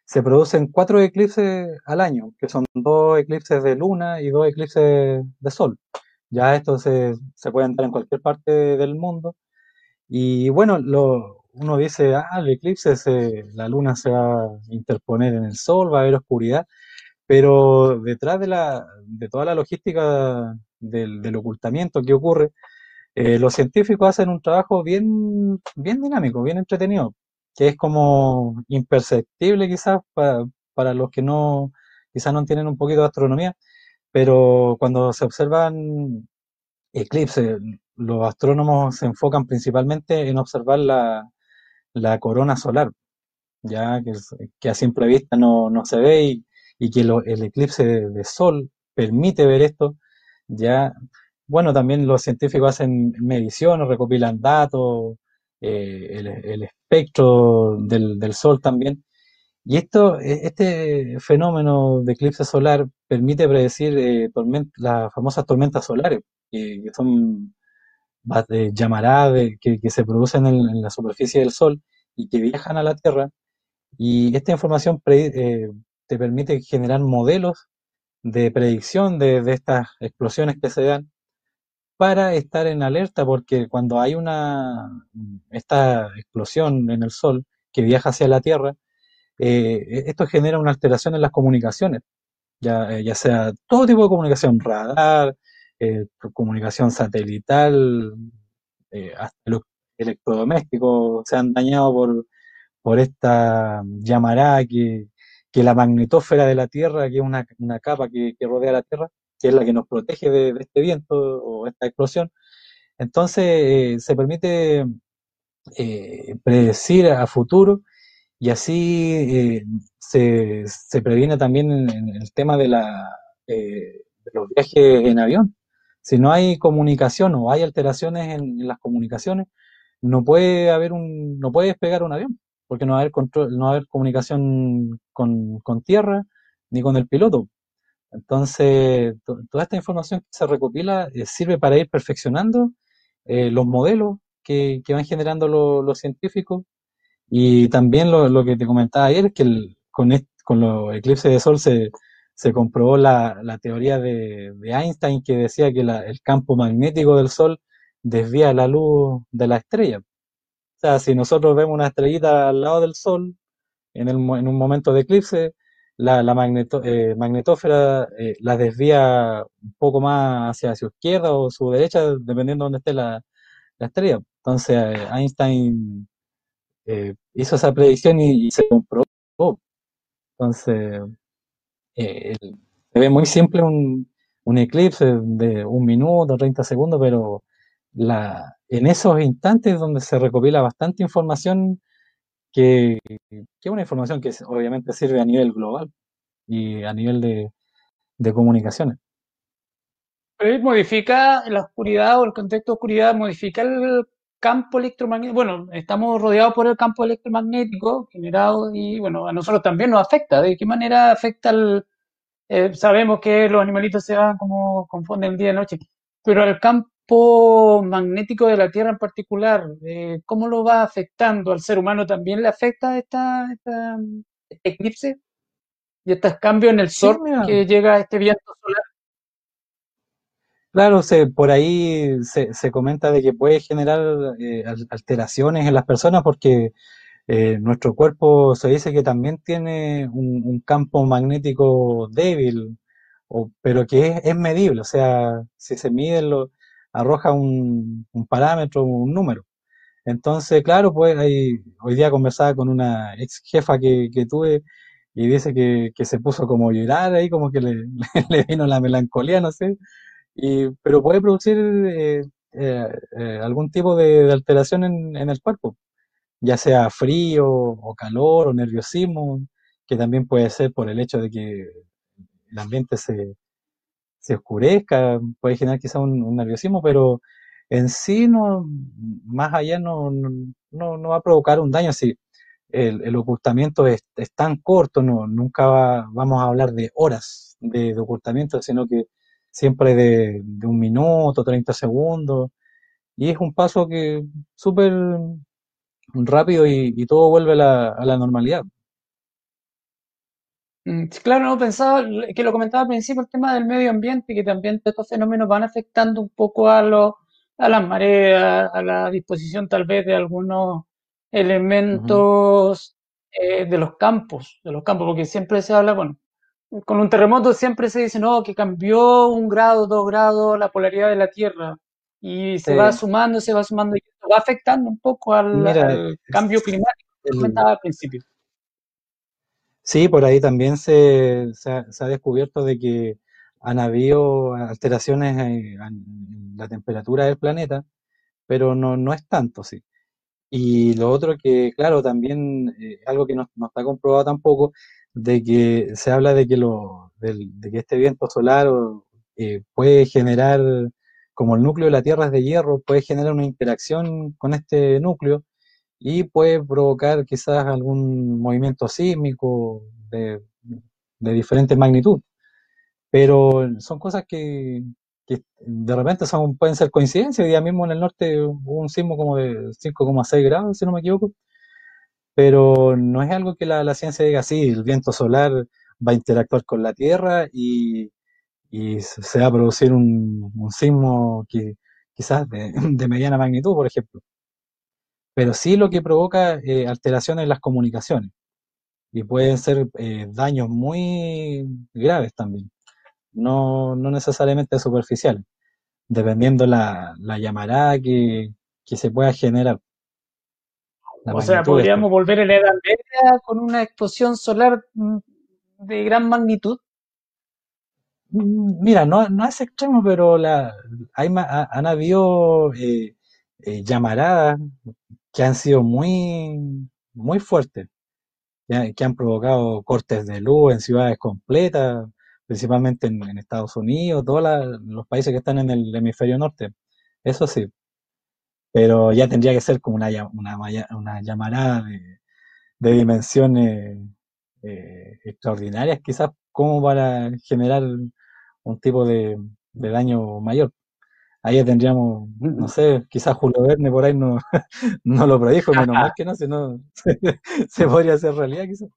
se producen cuatro eclipses al año, que son dos eclipses de luna y dos eclipses de sol. Ya esto se, se puede entrar en cualquier parte del mundo. Y bueno, lo, uno dice, ah, el eclipse, la luna se va a interponer en el sol, va a haber oscuridad, pero detrás de, la, de toda la logística del, del ocultamiento que ocurre, Eh, los científicos hacen un trabajo bien, bien dinámico, bien entretenido, que es como imperceptible quizás para, para los que no, quizás no tienen un poquito de astronomía, pero cuando se observan eclipses, los astrónomos se enfocan principalmente en observar la, corona solar, ya que, a simple vista no, se ve y, que el eclipse de, sol permite ver esto, ya, bueno, también los científicos hacen mediciones, recopilan datos, eh, el, espectro del sol también, y esto, e- este fenómeno de eclipse solar permite predecir eh, las famosas tormentas solares, que, son va- de llamaradas de- que, se producen en, la superficie del Sol y que viajan a la Tierra. Y esta información eh, te permite generar modelos de predicción de, de estas explosiones que se dan para estar en alerta, porque cuando hay una esta explosión en el Sol que viaja hacia la Tierra, eh, e- esto genera una alteración en las comunicaciones, ya, eh, sea todo tipo de comunicación, radar, eh, comunicación satelital, hasta los electrodomésticos se han dañado por, por esta llamarada que, que la magnetósfera de la Tierra, que es una, una capa que, que rodea la Tierra, que es la que nos protege de, este viento o esta explosión. Entonces, se permite predecir a futuro y así eh, se, se previene también en, el tema de, la, eh, de los viajes en avión. Si no hay comunicación o hay alteraciones en, las comunicaciones, no puede haber un, no puede despegar un avión, porque no va a haber control, no va a haber comunicación con, con tierra ni con el piloto. Entonces, to- toda esta información que se recopila eh, sirve para ir perfeccionando eh, los modelos que, que van generando lo- los científicos y también lo, lo que te comentaba ayer, que el- con, con los eclipses de sol se, se comprobó la, la teoría de, de Einstein que decía que la- el campo magnético del sol desvía la luz de la estrella. O sea, si nosotros vemos una estrellita al lado del sol, en, el, en un momento de eclipse, la, la magneto- eh, magnetósfera eh, la desvía un poco más hacia su izquierda o su derecha, dependiendo de dónde esté la, la estrella. Entonces, eh, Einstein eh, hizo esa predicción y, se comprobó. Entonces, eh, se ve muy simple un, eclipse de un minuto, 30 segundos, pero en esos instantes donde se recopila bastante información, que, es una información que obviamente sirve a nivel global y a nivel de, de comunicaciones. Modifica la oscuridad o el contexto de oscuridad, modifica el campo electromagnético. Bueno, estamos rodeados por el campo electromagnético generado y bueno, a nosotros también nos afecta. ¿De qué manera afecta el... eh, sabemos que los animalitos se van como confunden el día y la noche, pero el campo magnético de la Tierra en particular, eh, ¿cómo lo va afectando al ser humano? ¿También le afecta esta, esta- este eclipse y estos cambios en el sol que llega este viento solar? Claro, se, por ahí se, se comenta de que puede generar eh, al- alteraciones en las personas porque eh, nuestro cuerpo se dice que también tiene un, campo magnético débil, o, pero que es, medible, o sea, si se mide, lo, arroja un, un parámetro, un número. Entonces, claro, pues ahí, hoy día conversaba con una ex jefa que, que tuve y dice que, que se puso como a llorar ahí, como que le vino la melancolía, no sé y, pero puede producir eh, eh, eh, algún tipo de, alteración en, el cuerpo, ya sea frío o calor o nerviosismo, que también puede ser por el hecho de que el ambiente se, oscurezca, puede generar quizá un, nerviosismo, pero en sí no, más allá no, no, no- va a provocar un daño si el, ocultamiento es, tan corto, no, nunca va- vamos a hablar de horas de ocultamiento, sino que siempre de, de un minuto, 30 segundos, y es un paso que súper rápido y, y todo vuelve a la, a la normalidad. Mm, Claro, no pensaba, que lo comentaba al principio, el tema del medio ambiente, que también estos fenómenos van afectando un poco a los, a las mareas, a la disposición tal vez de algunos elementos eh, de los campos, de los campos, porque siempre se habla, bueno, con un terremoto siempre se dice, no, que cambió un grado, dos grados la polaridad de la Tierra. y se va sumando, se va sumando y va afectando un poco al, cambio climático que comentaba al principio. Sí, por ahí también se, ha, descubierto de que han habido alteraciones en, la temperatura del planeta, pero no, no es tanto, sí. Y lo otro que, claro, también eh, algo que no, está comprobado tampoco, de que se habla de que, lo, de, que este viento solar eh, puede generar, como el núcleo de la Tierra es de hierro, puede generar una interacción con este núcleo y puede provocar quizás algún movimiento sísmico de, de diferente magnitud. Pero son cosas que, que de repente son, pueden ser coincidencias. Hoy día mismo en el norte hubo un sismo como de 5,6 grados, si no me equivoco. Pero no es algo que la, ciencia diga, sí, el viento solar va a interactuar con la Tierra y, se va a producir un, sismo que, quizás de, mediana magnitud, por ejemplo. Pero sí lo que provoca eh, alteraciones en las comunicaciones y pueden ser eh, daños muy graves también no, no necesariamente superficial, dependiendo la, la llamarada que, se pueda generar. O sea, podríamos volver en la Edad Media con una explosión solar mm, de gran magnitud. Mm, mira, no, no es extremo, pero la, hay, han habido eh, eh, llamaradas que han sido muy, muy fuertes, que han provocado cortes de luz en ciudades completas, principalmente en, Estados Unidos, todos los países que están en el hemisferio norte. Eso sí. Pero ya tendría que ser como una, una, una llamarada de, dimensiones eh, extraordinarias, quizás como para generar un tipo de, daño mayor. Ahí tendríamos, no sé, quizás Julio Verne por ahí no, no lo predijo, menos mal que no, si no se podría hacer realidad quizás.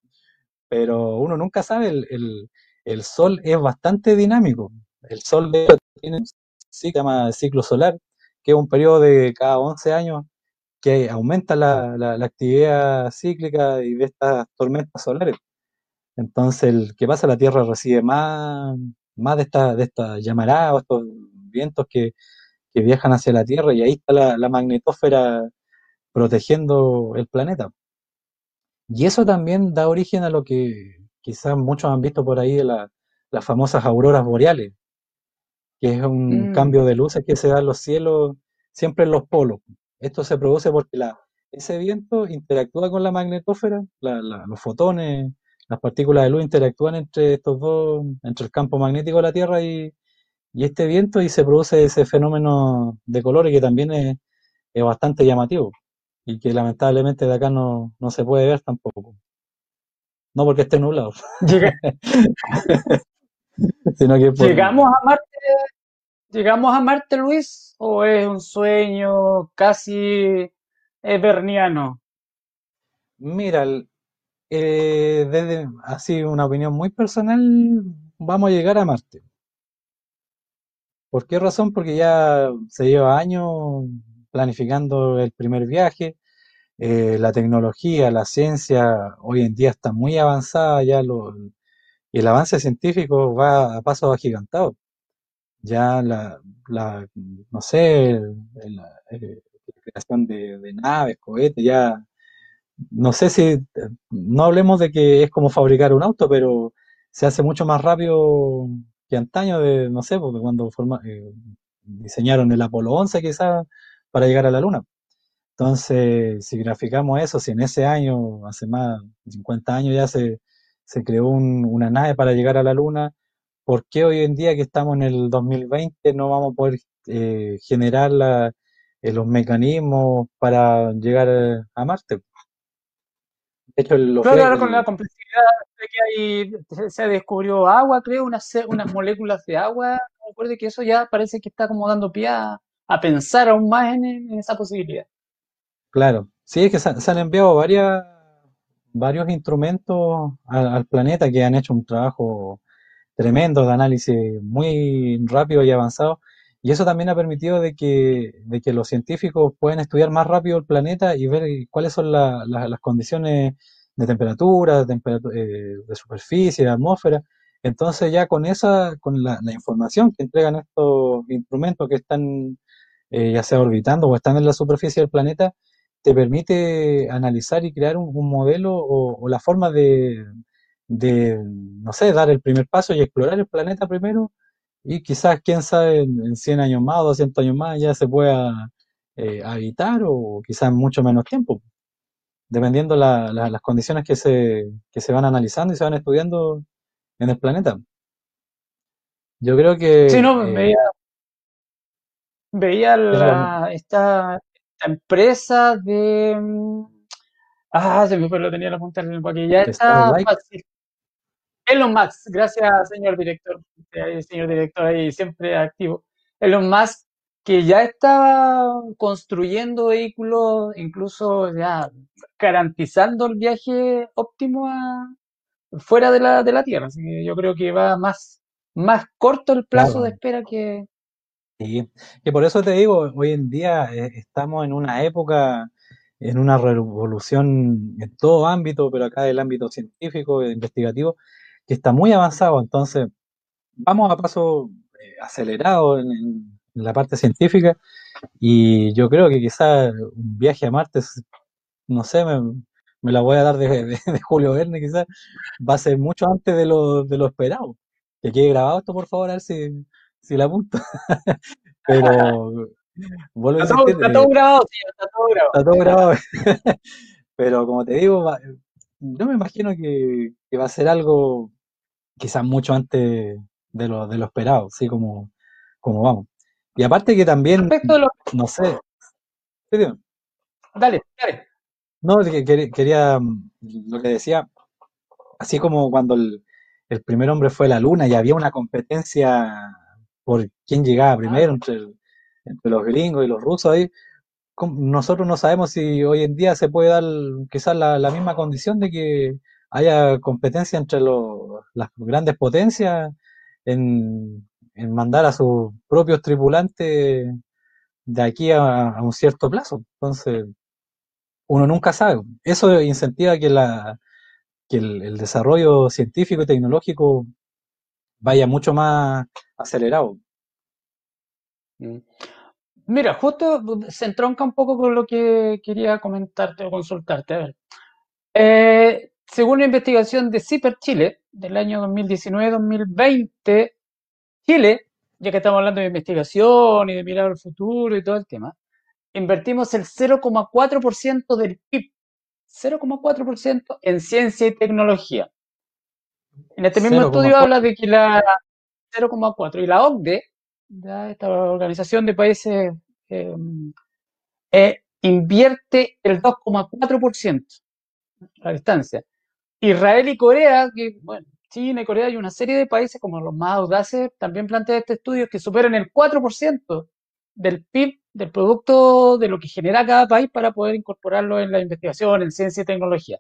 Pero uno nunca sabe el el Sol es bastante dinámico. El Sol tiene un se llama ciclo solar, que un periodo de cada 11 años que aumenta la, actividad cíclica y de estas tormentas solares. Entonces, el que pasa, la Tierra recibe más, más de esta, de esta llamarada o estos vientos que, viajan hacia la Tierra y ahí está la, la magnetósfera protegiendo el planeta. Y eso también da origen a lo que quizás muchos han visto por ahí de las famosas auroras boreales, que es un mm. cambio de luces que se da en los cielos siempre en los polos. Esto se produce porque la, ese viento interactúa con la magnetósfera, los fotones, las partículas de luz interactúan entre estos dos, entre el campo magnético de la Tierra y, este viento y se produce ese fenómeno de colores que también es, bastante llamativo y que lamentablemente de acá no, no se puede ver tampoco. No porque esté nublado. ¿Llegamos a Marte? ¿Llegamos a Marte, Luis? ¿O es un sueño casi everniano? Mira, eh, desde así una opinión muy personal, vamos a llegar a Marte. ¿Por qué razón? Porque ya se lleva años planificando el primer viaje. Eh, la tecnología, la ciencia hoy en día está muy avanzada, ya lo, y el avance científico va a pasos agigantados. Ya la, no sé, la, creación de, naves, cohetes, ya, no sé si, no hablemos de que es como fabricar un auto, pero se hace mucho más rápido que antaño, de, no sé, porque cuando forma, eh, diseñaron el Apolo 11 quizás para llegar a la Luna. Entonces, si graficamos eso, si en ese año, hace más de 50 años ya se, se creó una nave para llegar a la Luna, ¿por qué hoy en día que estamos en el 2020 no vamos a poder eh, generar eh, los mecanismos para llegar a Marte? De hecho, claro, con la complejidad de que ahí se descubrió agua, creo, unas, unas moléculas de agua. Recuerde que eso ya parece que está como dando pie a, pensar aún más en esa posibilidad. Claro, sí, es que se, han enviado varias, varios instrumentos al, planeta que han hecho un trabajo tremendo de análisis muy rápido y avanzado. Y eso también ha permitido de que, de que los científicos pueden estudiar más rápido el planeta y ver cuáles son las condiciones de temperatura, de, eh, de superficie, de atmósfera. Entonces ya con esa, con la, la información que entregan estos instrumentos que están eh, ya sea orbitando o estando en la superficie del planeta, te permite analizar y crear un, modelo o, la forma de, no sé, dar el primer paso y explorar el planeta primero y quizás, quién sabe, en, 100 años más, 200 años más ya se pueda eh, habitar o quizás en mucho menos tiempo, dependiendo la, las condiciones que se, que se van analizando y se van estudiando en el planeta. Yo creo que... Sí, no, eh, veía, la, esta, empresa de... Mm, ah, se me fue, lo tenía la punta del lenguaje. Ya está. Elon Musk, gracias señor director, señor director ahí siempre activo. Elon Musk que ya está construyendo vehículos, incluso ya garantizando el viaje óptimo a, fuera de la, de la Tierra. Así que yo creo que va más, más corto el plazo de espera que... Sí, que por eso te digo, hoy en día eh, estamos en una época, en una revolución en todo ámbito, pero acá el ámbito científico, investigativo, que está muy avanzado. Entonces, vamos a paso eh, acelerado en, la parte científica y yo creo que quizás un viaje a Marte, no sé, me, me la voy a dar de, Julio Verne quizás, va a ser mucho antes de lo, de lo esperado. Que quede grabado esto, por favor, a ver si, si la apunto. Pero, vuelvo está, a todo, está todo grabado, sí, está todo grabado. Está todo grabado. Pero como te digo, no me imagino que, que, va a ser algo quizás mucho antes de lo, de lo esperado, así como, como vamos. Y aparte que también, no sé. Dale, dale. No, quería, mm, lo que decía, así como cuando el, primer hombre fue a la luna y había una competencia por quién llegaba primero entre, entre los gringos y los rusos ahí, nosotros no sabemos si hoy en día se puede dar quizás la, la misma condición de que haya competencia entre las grandes potencias en, en mandar a sus propios tripulantes de aquí a, un cierto plazo. Entonces, uno nunca sabe. Eso incentiva que, la, que el, desarrollo científico y tecnológico vaya mucho más acelerado. Mm. Mira, justo se entronca un poco con lo que quería comentarte o consultarte. A ver. Eh, según la investigación de CIPER Chile del año 2019-2020, Chile, ya que estamos hablando de investigación y de mirar al futuro y todo el tema, invertimos el 0,4% del PIB, 0,4% en ciencia y tecnología. En este mismo estudio habla de que la 0,4 y la OCDE, esta organización de países, em, eh, invierte el 2,4% a distancia. Israel y Corea, que bueno, China y Corea y una serie de países como los más audaces también plantean este estudio que superan el 4% del PIB, del producto de lo que genera cada país para poder incorporarlo en la investigación, en ciencia y tecnología.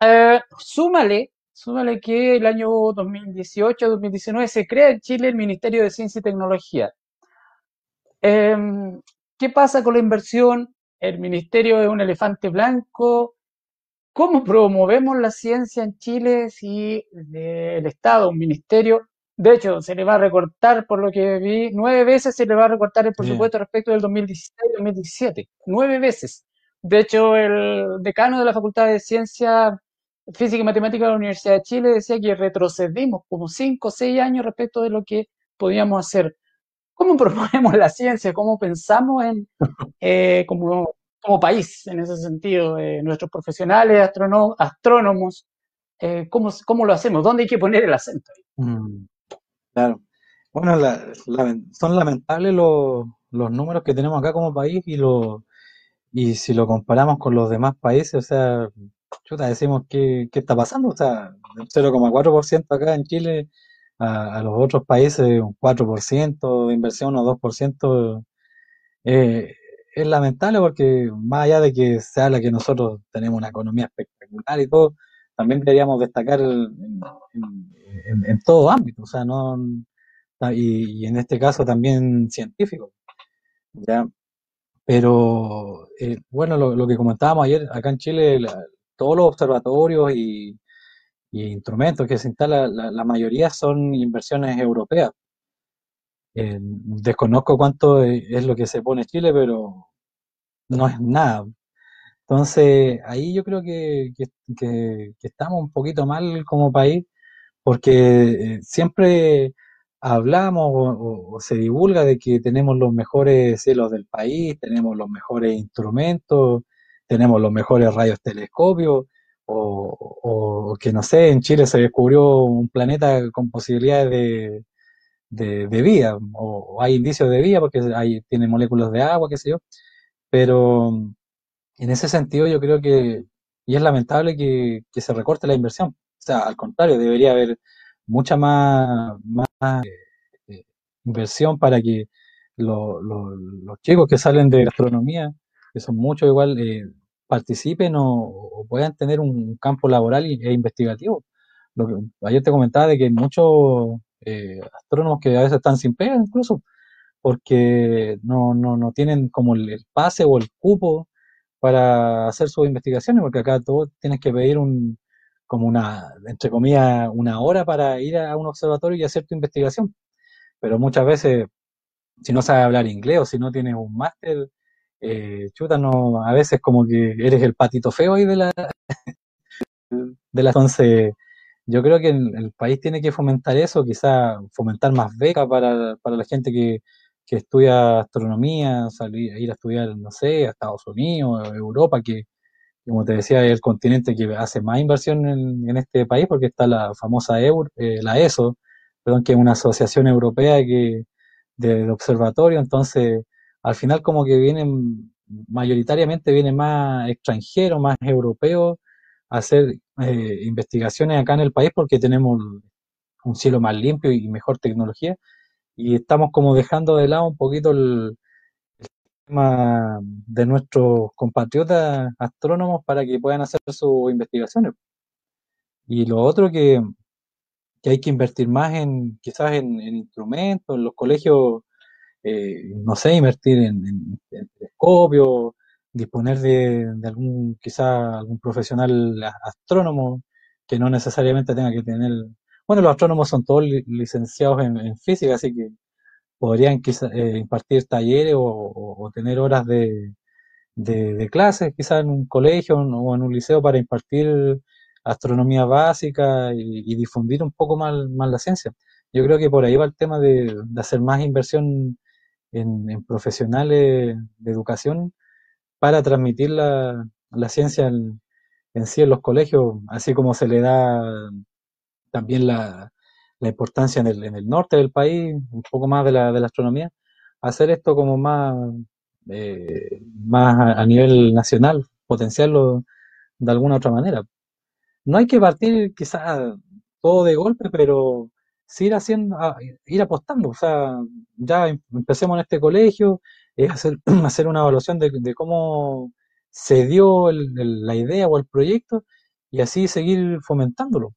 Eh, súmale, súmale que el año 2018-2019 se crea en Chile el Ministerio de Ciencia y Tecnología. Em, ¿Qué pasa con la inversión? El ministerio es un elefante blanco, ¿Cómo promovemos la ciencia en Chile si el Estado, un ministerio, de hecho, se le va a recortar, por lo que vi, nueve veces se le va a recortar el presupuesto respecto del 2016-2017? Nueve veces. De hecho, el decano de la Facultad de Ciencia Física y Matemática de la Universidad de Chile decía que retrocedimos como cinco o seis años respecto de lo que podíamos hacer. ¿Cómo promovemos la ciencia? ¿Cómo pensamos en, eh, como como país en ese sentido, eh, nuestros profesionales, astrónomos, eh, ¿cómo, lo hacemos? ¿Dónde hay que poner el acento? Mm, claro. Bueno, son lamentables los, números que tenemos acá como país y, lo, y si lo comparamos con los demás países, o sea, chuta, decimos qué, qué está pasando, o sea, 0,4% acá en Chile, a, los otros países un 4% de inversión o 2%, eh, es lamentable porque más allá de que se habla que nosotros tenemos una economía espectacular y todo, también deberíamos destacar en, todo ámbito, o sea, no y, en este caso también científico, ¿ya? Pero, eh, bueno, lo, que comentábamos ayer, acá en Chile, todos los observatorios y, instrumentos que se instalan, la, mayoría son inversiones europeas. Eh, desconozco cuánto es lo que se pone Chile, pero no es nada. Entonces, ahí yo creo que, estamos un poquito mal como país, porque eh, siempre hablamos o, se divulga de que tenemos los mejores cielos del país, tenemos los mejores instrumentos, tenemos los mejores rayos telescopios, o, que no sé, en Chile se descubrió un planeta con posibilidades de, de, vida, o, hay indicios de vida porque hay, tiene moléculas de agua, qué sé yo, pero en ese sentido yo creo que, y es lamentable que, se recorte la inversión, o sea, al contrario, debería haber mucha más, más eh, inversión para que los chicos que salen de gastronomía, que son muchos igual, eh, participen o, puedan tener un campo laboral e investigativo. Lo que, ayer te comentaba de que muchos eh, astrónomos que a veces están sin pega incluso, porque no, no, no tienen como el, pase o el cupo para hacer sus investigaciones, porque acá todos tienes que pedir un, como una, entre comillas, una hora para ir a un observatorio y hacer tu investigación. Pero muchas veces, si no sabes hablar inglés o si no tienes un máster, eh, chuta, no, a veces como que eres el patito feo ahí de la, de la, entonces yo creo que el, país tiene que fomentar eso, quizá fomentar más becas para, para la gente que, que estudia astronomía, salir, ir a estudiar, no sé, a Estados Unidos, a Europa, que, como te decía, es el continente que hace más inversión en, este país, porque está la famosa EUR, eh, la ESO, perdón, que es una asociación europea que, de observatorio, entonces al final como que vienen, mayoritariamente vienen más extranjeros, más europeos, a hacer eh, investigaciones acá en el país porque tenemos un cielo más limpio y mejor tecnología y estamos como dejando de lado un poquito el, tema de nuestros compatriotas astrónomos para que puedan hacer sus investigaciones. Y lo otro que, hay que invertir más en quizás en instrumentos, en los colegios eh, no sé, invertir en, telescopios, disponer de, algún, quizá algún profesional astrónomo que no necesariamente tenga que tener, bueno, los astrónomos son todos licenciados en, física, así que podrían quizá, eh, impartir talleres o, tener horas de, de, clases, quizás en un colegio o en un liceo para impartir astronomía básica y, difundir un poco más, más, la ciencia. Yo creo que por ahí va el tema de, de hacer más inversión en, profesionales de educación para transmitir la, ciencia en, sí en los colegios, así como se le da también la, importancia en el, norte del país, un poco más de la, de la astronomía, hacer esto como más, eh, más a, nivel nacional, potenciarlo de alguna otra manera. No hay que partir quizás todo de golpe, pero sí ir haciendo, ir apostando, o sea, ya em, empecemos en este colegio, es hacer, una evaluación de, cómo se dio la idea o el proyecto y así seguir fomentándolo.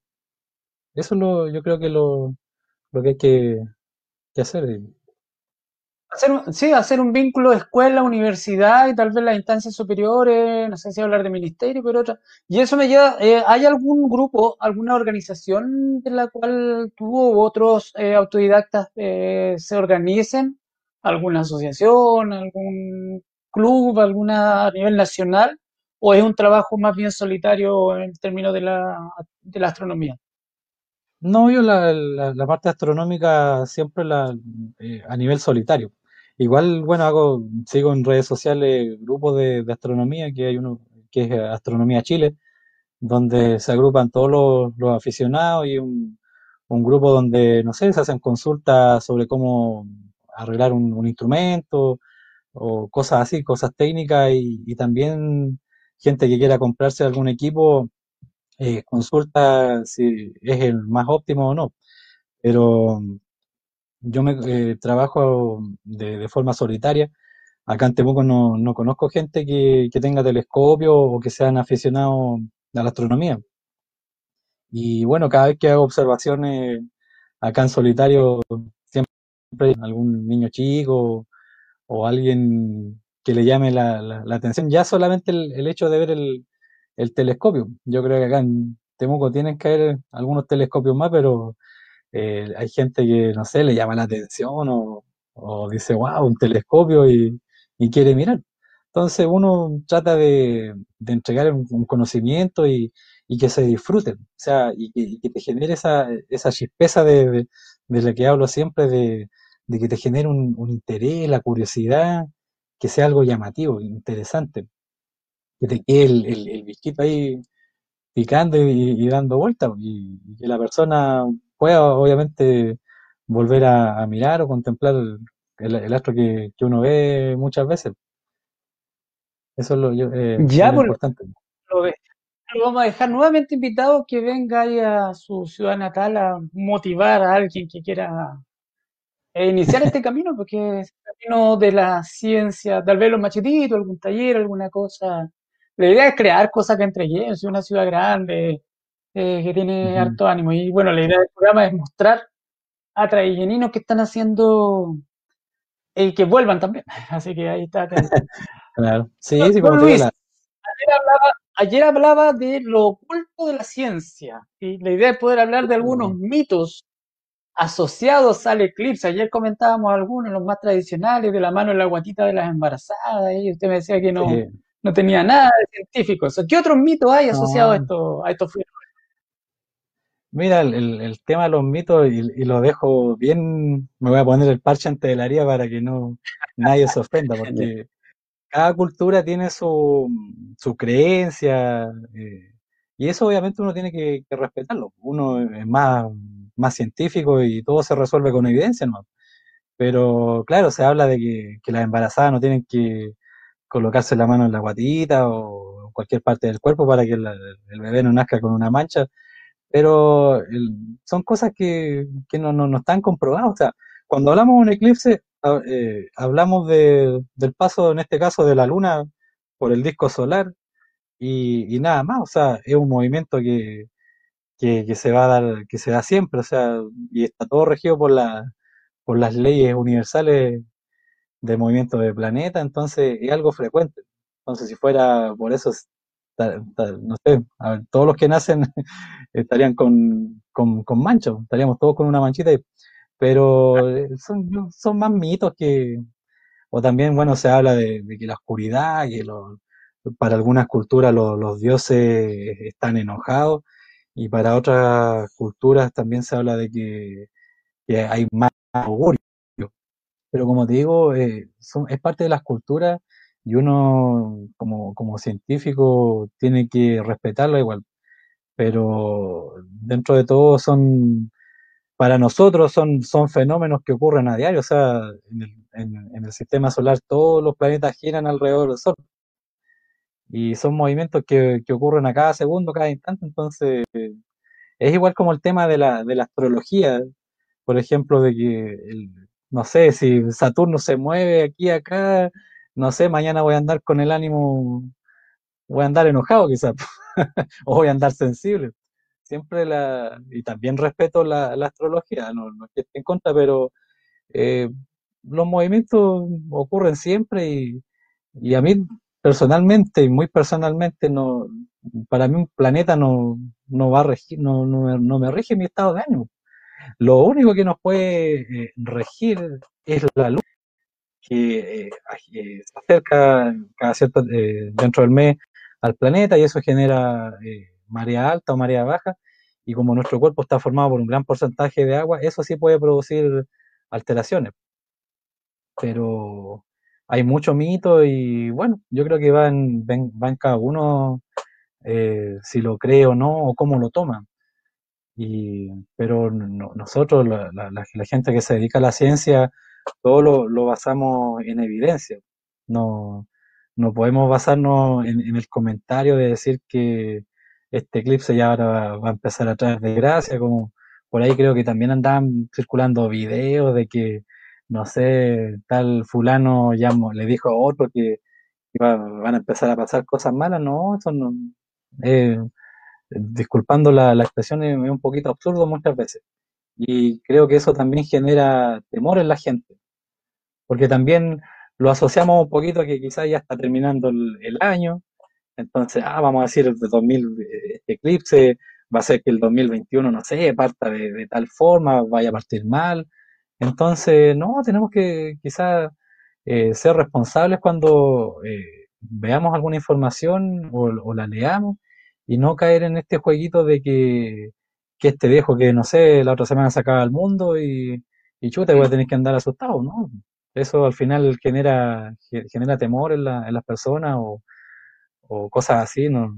Eso es lo, yo creo que lo, lo que hay que, que hacer. Hacer, sí, hacer un vínculo escuela, universidad y tal vez las instancias superiores, no sé si hablar de ministerio, pero otra. Y eso me lleva, eh, ¿hay algún grupo, alguna organización de la cual tú u otros eh, autodidactas eh, se organicen? ¿Alguna asociación, algún club, alguna a nivel nacional? ¿O es un trabajo más bien solitario en términos de la, de la astronomía? No, yo la, la, parte astronómica siempre la, a nivel solitario. Igual, bueno, hago, sigo en redes sociales grupos de, astronomía, que hay uno que es Astronomía Chile, donde se agrupan todos los, aficionados y un, grupo donde, no sé, se hacen consultas sobre cómo arreglar un, instrumento o cosas así, cosas técnicas y, también gente que quiera comprarse algún equipo eh, consulta si es el más óptimo o no. Pero yo me eh, trabajo de, forma solitaria. Acá en Temuco no, no conozco gente que, tenga telescopio o que sean aficionados a la astronomía. Y bueno, cada vez que hago observaciones acá en solitario, siempre hay algún niño chico o alguien que le llame la, la, atención. Ya solamente el, hecho de ver el, telescopio. Yo creo que acá en Temuco tienen que haber algunos telescopios más, pero eh, hay gente que, no sé, le llama la atención o, o dice, wow, un telescopio y, y quiere mirar. Entonces uno trata de, de entregar un, conocimiento y, y que se disfrute, o sea, y que, te genere esa, esa chispeza de, de, de la que hablo siempre, de, que te genere un, un interés, la curiosidad, que sea algo llamativo, interesante, que te quede el, el, el ahí picando y, dando vueltas, y que la persona pueda obviamente volver a, a mirar o contemplar el, el- el astro que, que uno ve muchas veces. Eso es lo, yo- eh, es lo importante. lo vamos a dejar nuevamente invitado que venga ahí a su ciudad natal a motivar a alguien que quiera eh, iniciar este camino, porque es el camino de la ciencia, tal vez los machetitos, algún taller, alguna cosa. La idea es crear cosas que entreguen, si una ciudad grande, eh, que tiene harto ánimo. Y bueno, la idea del programa es mostrar a trailleninos que están haciendo y que vuelvan también. Así que ahí está. Claro. Sí, sí, como Luis, ayer hablaba, ayer hablaba de lo oculto de la ciencia y la idea es poder hablar de algunos mitos asociados al eclipse. Ayer comentábamos algunos, los más tradicionales, de la mano en la guatita de las embarazadas, y usted me decía que no, sí, no tenía nada de científico. ¿Qué otros mitos hay asociados a no. estos, a estos fenómenos? Mira, el, el- tema de los mitos, y, y lo dejo bien, me voy a poner el parche ante el área para que no nadie se ofenda, porque cada cultura tiene su, su creencia, eh, y eso obviamente uno tiene que, que respetarlo. Uno es más, más científico y todo se resuelve con evidencia, ¿no? Pero claro, se habla de que, que las embarazadas no tienen que colocarse la mano en la guatita o cualquier parte del cuerpo para que la- el bebé no nazca con una mancha, pero son cosas que, no, no, no están comprobadas. O sea, cuando hablamos de un eclipse, eh, hablamos de, del paso, en este caso, de la luna por el disco solar y, y nada más. O sea, es un movimiento que, que, que se va a dar, que se da siempre, o sea, y está todo regido por la, por las leyes universales de movimiento de planeta, entonces es algo frecuente. Entonces, si fuera por eso, no sé, a ver, todos los que nacen estarían con, con, con manchas, estaríamos todos con una manchita, y- pero eh, son, son más mitos que, o también, bueno, se habla de, de que la oscuridad, que lo- para algunas culturas lo- los dioses están enojados, y para otras culturas también se habla de que, que hay más augurio. Pero como te digo, eh, son, es parte de las culturas y uno como, como científico tiene que respetarla igual. Pero dentro de todo son, para nosotros son, son fenómenos que ocurren a diario. O sea, en el, en el sistema solar todos los planetas giran alrededor del Sol y son movimientos que, que ocurren a cada segundo, cada instante. Entonces, es igual como el tema de la, de la astrología por ejemplo, de que, el- no sé, si Saturno se mueve aquí, acá, no sé, mañana voy a andar con el ánimo, voy a andar enojado quizás, o voy a andar sensible. Siempre la, y también respeto la, la astrología, no, no que esté en contra, pero eh, los movimientos ocurren siempre y, y a mí personalmente, y muy personalmente, no, para mí un planeta no, no va a regir, no, no, no me rige mi estado de ánimo. Lo único que nos puede eh, regir es la luz, que eh, eh, se acerca cada cierto eh, dentro del mes al planeta y eso genera marea alta o marea baja. Y como nuestro cuerpo está formado por un gran porcentaje de agua, eso sí puede producir alteraciones. Pero hay mucho mito y bueno, yo creo que va en, va en cada uno si lo cree o no o cómo lo toma. Y, pero no- nosotros, la gente que se dedica a la ciencia, todo lo, lo basamos en evidencia. No, no podemos basarnos en, el comentario de decir que este eclipse ya ahora va, a empezar a traer desgracia, como por ahí creo que también andaban circulando videos de que, no sé, tal fulano ya le dijo a otro que iba- van a empezar a pasar cosas malas. No, eso no. eh, disculpando la, la expresión, es, es un poquito absurdo muchas veces. Y creo que eso también genera temor en la gente, porque también lo asociamos un poquito a que quizás ya está terminando el, año, entonces, ah, vamos a decir, el de 2000, eh, este eclipse va a ser que el 2021, no sé, parta de, de tal forma, vaya a partir mal, Entonces, no, tenemos que quizás eh, ser responsables cuando eh, veamos alguna información o, o la leamos y no caer en este jueguito de que, que este viejo que, no sé, la otra semana se acaba el mundo y, y chuta, voy a tener que andar asustado, ¿no? Eso al final genera, ge- genera temor en la- en las personas o, o cosas así, ¿no?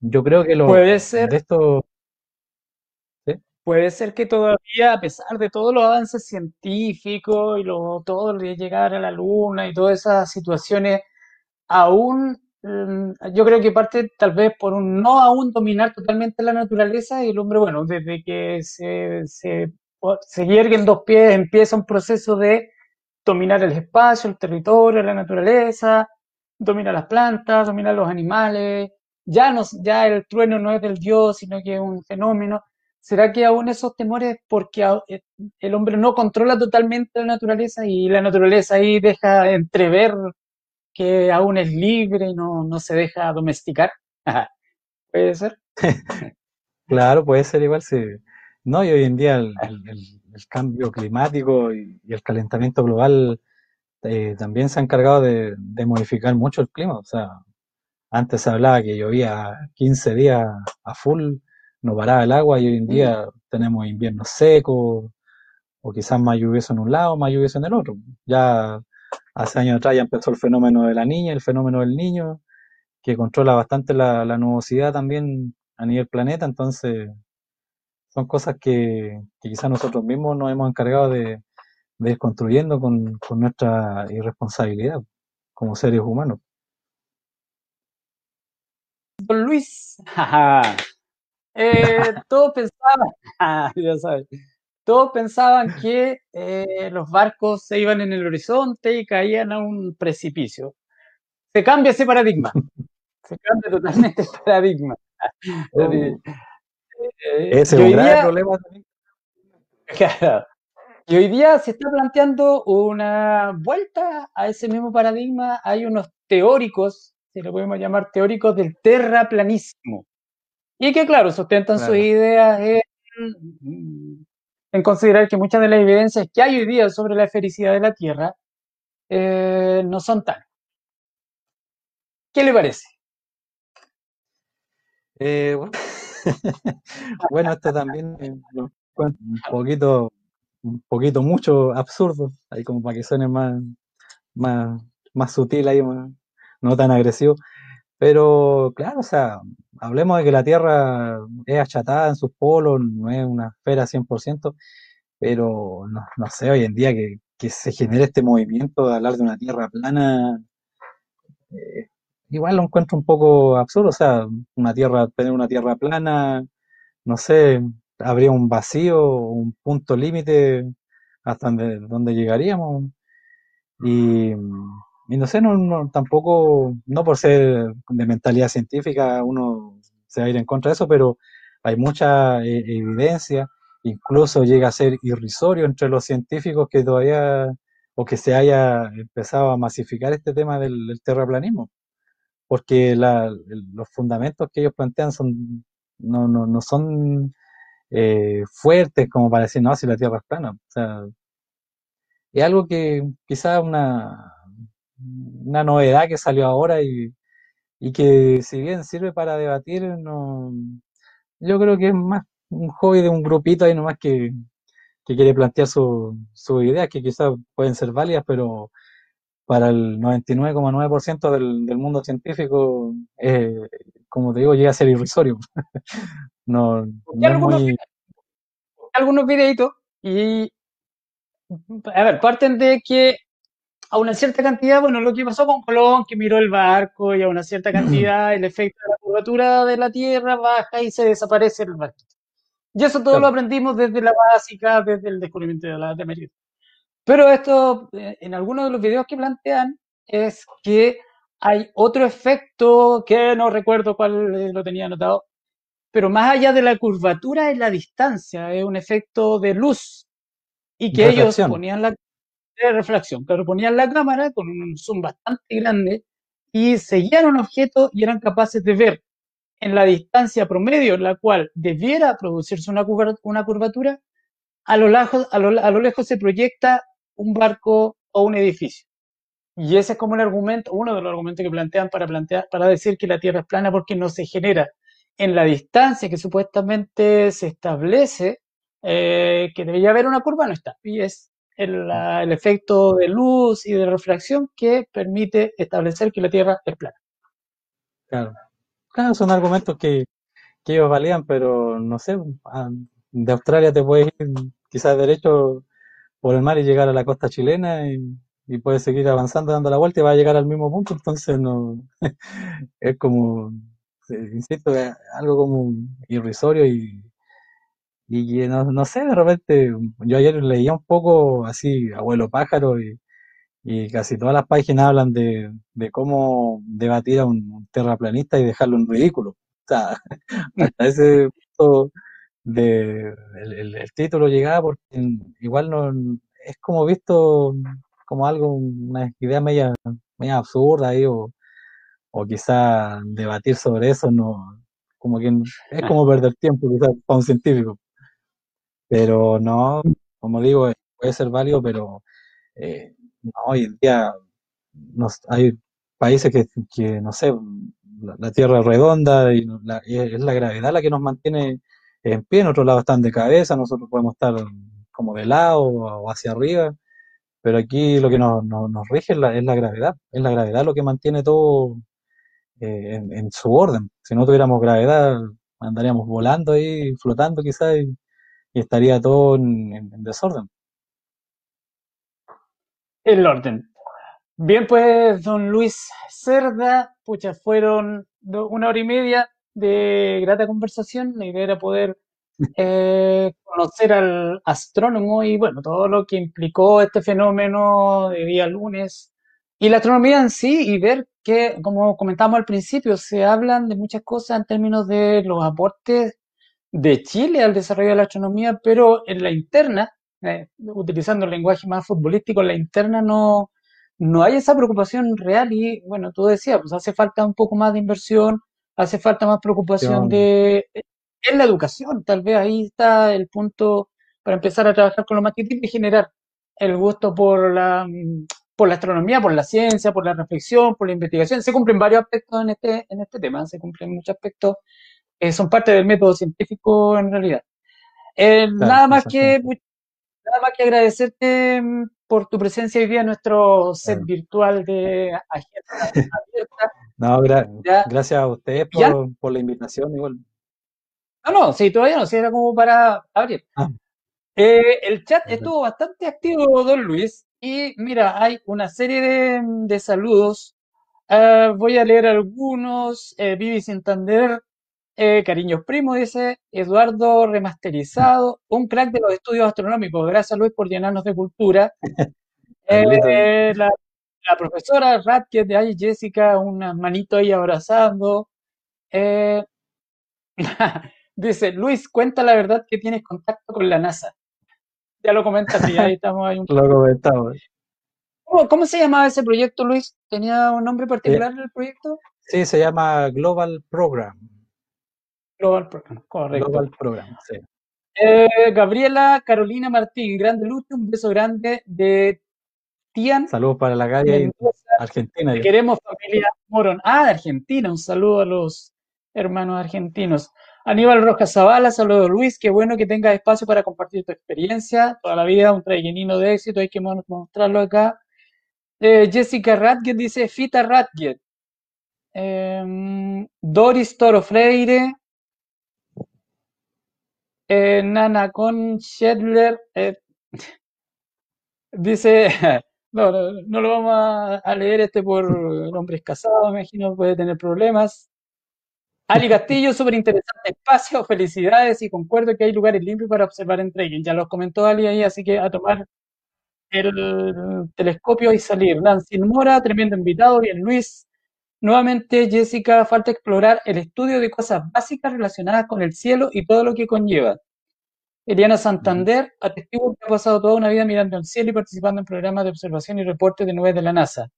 Yo creo que lo Puede ser de esto. Puede ser que todavía, a pesar de todos los avances científicos y lo, todo el de llegar a la luna y todas esas situaciones, aún yo creo que parte tal vez por un no aún dominar totalmente la naturaleza y el hombre, bueno, desde que se, se, se yergue en dos pies empieza un proceso de dominar el espacio, el territorio, la naturaleza, domina las plantas, domina los animales, ya, no, ya el trueno no es del dios, sino que es un fenómeno. ¿Será que aún esos temores porque eh, el hombre no controla totalmente la naturaleza y la naturaleza ahí deja entrever que aún es libre y no, no se deja domesticar? Puede ser. Claro, puede ser igual, sí. No, y hoy en día el, el- el- el cambio climático y, y el calentamiento global eh, también se han encargado de, de modificar mucho el clima. O sea, antes se hablaba que llovía 15 días a full, no paraba el agua y hoy en Mm. día tenemos inviernos secos o quizás más lluvioso en un lado, más lluvioso en el otro. Ya hace años atrás ya empezó el fenómeno de la niña, el fenómeno del niño, que controla bastante la, nubosidad también a nivel planeta, entonces son cosas que, quizás nosotros mismos nos hemos encargado de, ir construyendo con, nuestra irresponsabilidad como seres humanos. Luis, eh, todos pensaban, ya sabes, todos pensaban que eh, los barcos se iban en el horizonte y caían a un precipicio. Se cambia ese paradigma, se cambia totalmente el paradigma. Eh, Ese y es un día, problema también. claro, y hoy día se está planteando una vuelta a ese mismo paradigma. Hay unos teóricos, si lo podemos llamar teóricos del terraplanismo, y que, claro, sustentan sus ideas en, en considerar que muchas de las evidencias que hay hoy día sobre la esfericidad de la Tierra eh, no son tales. ¿Qué le parece? Eh, bueno, esto también un poquito, un poquito mucho absurdo, ahí como para que suene más, más, más sutil ahí, más- no tan agresivo. Pero claro, o sea, hablemos de que la Tierra es achatada en sus polos, no es una esfera 100%, pero no, no sé, hoy en día que, que se genere este movimiento de hablar de una Tierra plana, eh, igual lo encuentro un poco absurdo, o sea, una Tierra, tener una Tierra plana, no sé, habría un vacío, un punto límite hasta donde, llegaríamos. Y, y no sé, tampoco, no por ser de mentalidad científica, uno se va a ir en contra de eso, pero hay mucha eh, evidencia, incluso llega a ser irrisorio entre los científicos que todavía, o que se haya empezado a masificar este tema del, del terraplanismo, porque los fundamentos que ellos plantean son, no, no, no son eh, fuertes como para decir, no, si la Tierra es plana. O sea, es algo que quizás una, una novedad que salió ahora y, y que si bien sirve para debatir, no, yo creo que es más un hobby de un grupito ahí nomás que, que quiere plantear su- sus ideas que quizás pueden ser válidas, pero para el 99,9% del, del mundo científico, eh, como te digo, llega a ser irrisorio. No, algunos, muy... algunos videitos y, a ver, parten de que a una cierta cantidad, bueno, lo que pasó con Colón, que miró el barco y a una cierta cantidad el efecto de la curvatura de la Tierra baja y se desaparece el barco. Y eso todo lo aprendimos desde la básica, desde el descubrimiento de la de América. Pero esto, eh, en algunos de los videos que plantean, es que hay otro efecto que no recuerdo cuál eh, lo tenía anotado, pero más allá de la curvatura es la distancia, es un efecto de luz y que ellos ponían la de reflexión, claro, ponían la cámara con un zoom bastante grande y seguían un objeto y eran capaces de ver en la distancia promedio en la cual debiera producirse una curvatura, a lo, lejos, a, lo, a lo lejos se proyecta un barco o un edificio. Y ese es como el argumento, uno de los argumentos que plantean para, plantear, para decir que la Tierra es plana porque no se genera en la distancia que supuestamente se establece eh, que debería haber una curva, no está. Y es el, la, el, efecto de luz y de refracción que permite establecer que la Tierra es plana. Claro. Claro, son argumentos que, que ellos valían, pero no sé, de Australia te puedes ir quizás derecho por el mar y llegar a la costa chilena y, puedes seguir avanzando dando la vuelta y vas a llegar al mismo punto, entonces no es como, insisto, es algo como irrisorio y, y no, no sé, de repente, yo ayer leía un poco así, abuelo pájaro, y, y casi todas las páginas hablan de, de cómo debatir a un terraplanista y dejarlo en ridículo. O sea, hasta ese punto de, el, el, título llegaba porque igual no es como visto como algo, una idea media, media absurda ahí, o, o quizá debatir sobre eso no, como que es como perder tiempo quizás para un científico. Pero no, como digo, puede ser válido, pero eh, no, hoy en día nos, hay países que, no sé, la, Tierra es redonda y es la gravedad la que nos mantiene en pie, en otro lado están de cabeza, nosotros podemos estar como de lado o hacia arriba, pero aquí lo que nos, nos, nos rige es la, es la, gravedad, es la gravedad lo que mantiene todo eh, en, en, su orden. Si no tuviéramos gravedad, andaríamos volando ahí, flotando quizás, y, y estaría todo en, en, desorden. El orden. Bien, pues, don Luis Cerda, pucha, fueron una hora y media de grata conversación. La idea era poder eh, conocer al astrónomo y bueno, todo lo que implicó este fenómeno de día lunes y la astronomía en sí y ver que, como comentamos al principio, se hablan de muchas cosas en términos de los aportes de Chile al desarrollo de la astronomía, pero en la interna, eh, utilizando el lenguaje más futbolístico, en la interna no, no hay esa preocupación real y bueno, tú decías, pues hace falta un poco más de inversión, hace falta más preocupación de en la educación, tal vez ahí está el punto para empezar a trabajar con los más y generar el gusto por la por la astronomía, por la ciencia, por la reflexión, por la investigación. Se cumplen varios aspectos en este, en este tema, se cumplen muchos aspectos, eh, son parte del método científico en realidad. Eh, claro, nada más que nada más que agradecerte por tu presencia hoy día en nuestro set claro. virtual de agenda abierta. No, gra ya. gracias a ustedes por, por, la invitación igual. No, no, sí, todavía no, sí, era como para abrir. Ah. Eh, el chat estuvo bastante activo, don Luis, y mira, hay una serie de, de saludos. Uh, voy a leer algunos. Eh, Vivi Santander, eh, cariños primo, dice Eduardo Remasterizado, un crack de los estudios astronómicos. Gracias, Luis, por llenarnos de cultura. eh, la, la, profesora Ratket de ahí, Jessica, una manito ahí abrazando. Eh, dice, Luis, cuenta la verdad que tienes contacto con la NASA. Ya lo comentaste, ahí estamos ahí un Lo comentamos. ¿Cómo, ¿Cómo, se llamaba ese proyecto, Luis? ¿Tenía un nombre particular el proyecto? Sí, se llama Global Program. Global Program, correcto. Global Program, sí. Eh, Gabriela Carolina Martín, grande lucha, un beso grande de Tian. Saludos para la calle Argentina. Te queremos familia Morón. Ah, de Argentina, un saludo a los hermanos argentinos. Aníbal Rojas Zavala, saludos Luis, qué bueno que tengas espacio para compartir tu experiencia, toda la vida un trayecto de éxito, hay que mostrarlo acá. Eh, Jessica Ratget dice Fita Ratget. Eh, Doris Toro Freire. Eh, Nana Con Schedler. Eh, dice, no, no, lo vamos a, leer este por hombres casados, me imagino puede tener problemas. Ali Castillo, súper interesante espacio, felicidades y concuerdo que hay lugares limpios para observar en trekking. Ya los comentó Ali ahí, así que a tomar el telescopio y salir. Nancy Mora, tremendo invitado, bien Luis. Nuevamente, Jessica, falta explorar el estudio de cosas básicas relacionadas con el cielo y todo lo que conlleva. Eliana Santander, atestigo que ha pasado toda una vida mirando el cielo y participando en programas de observación y reportes de nubes de la NASA.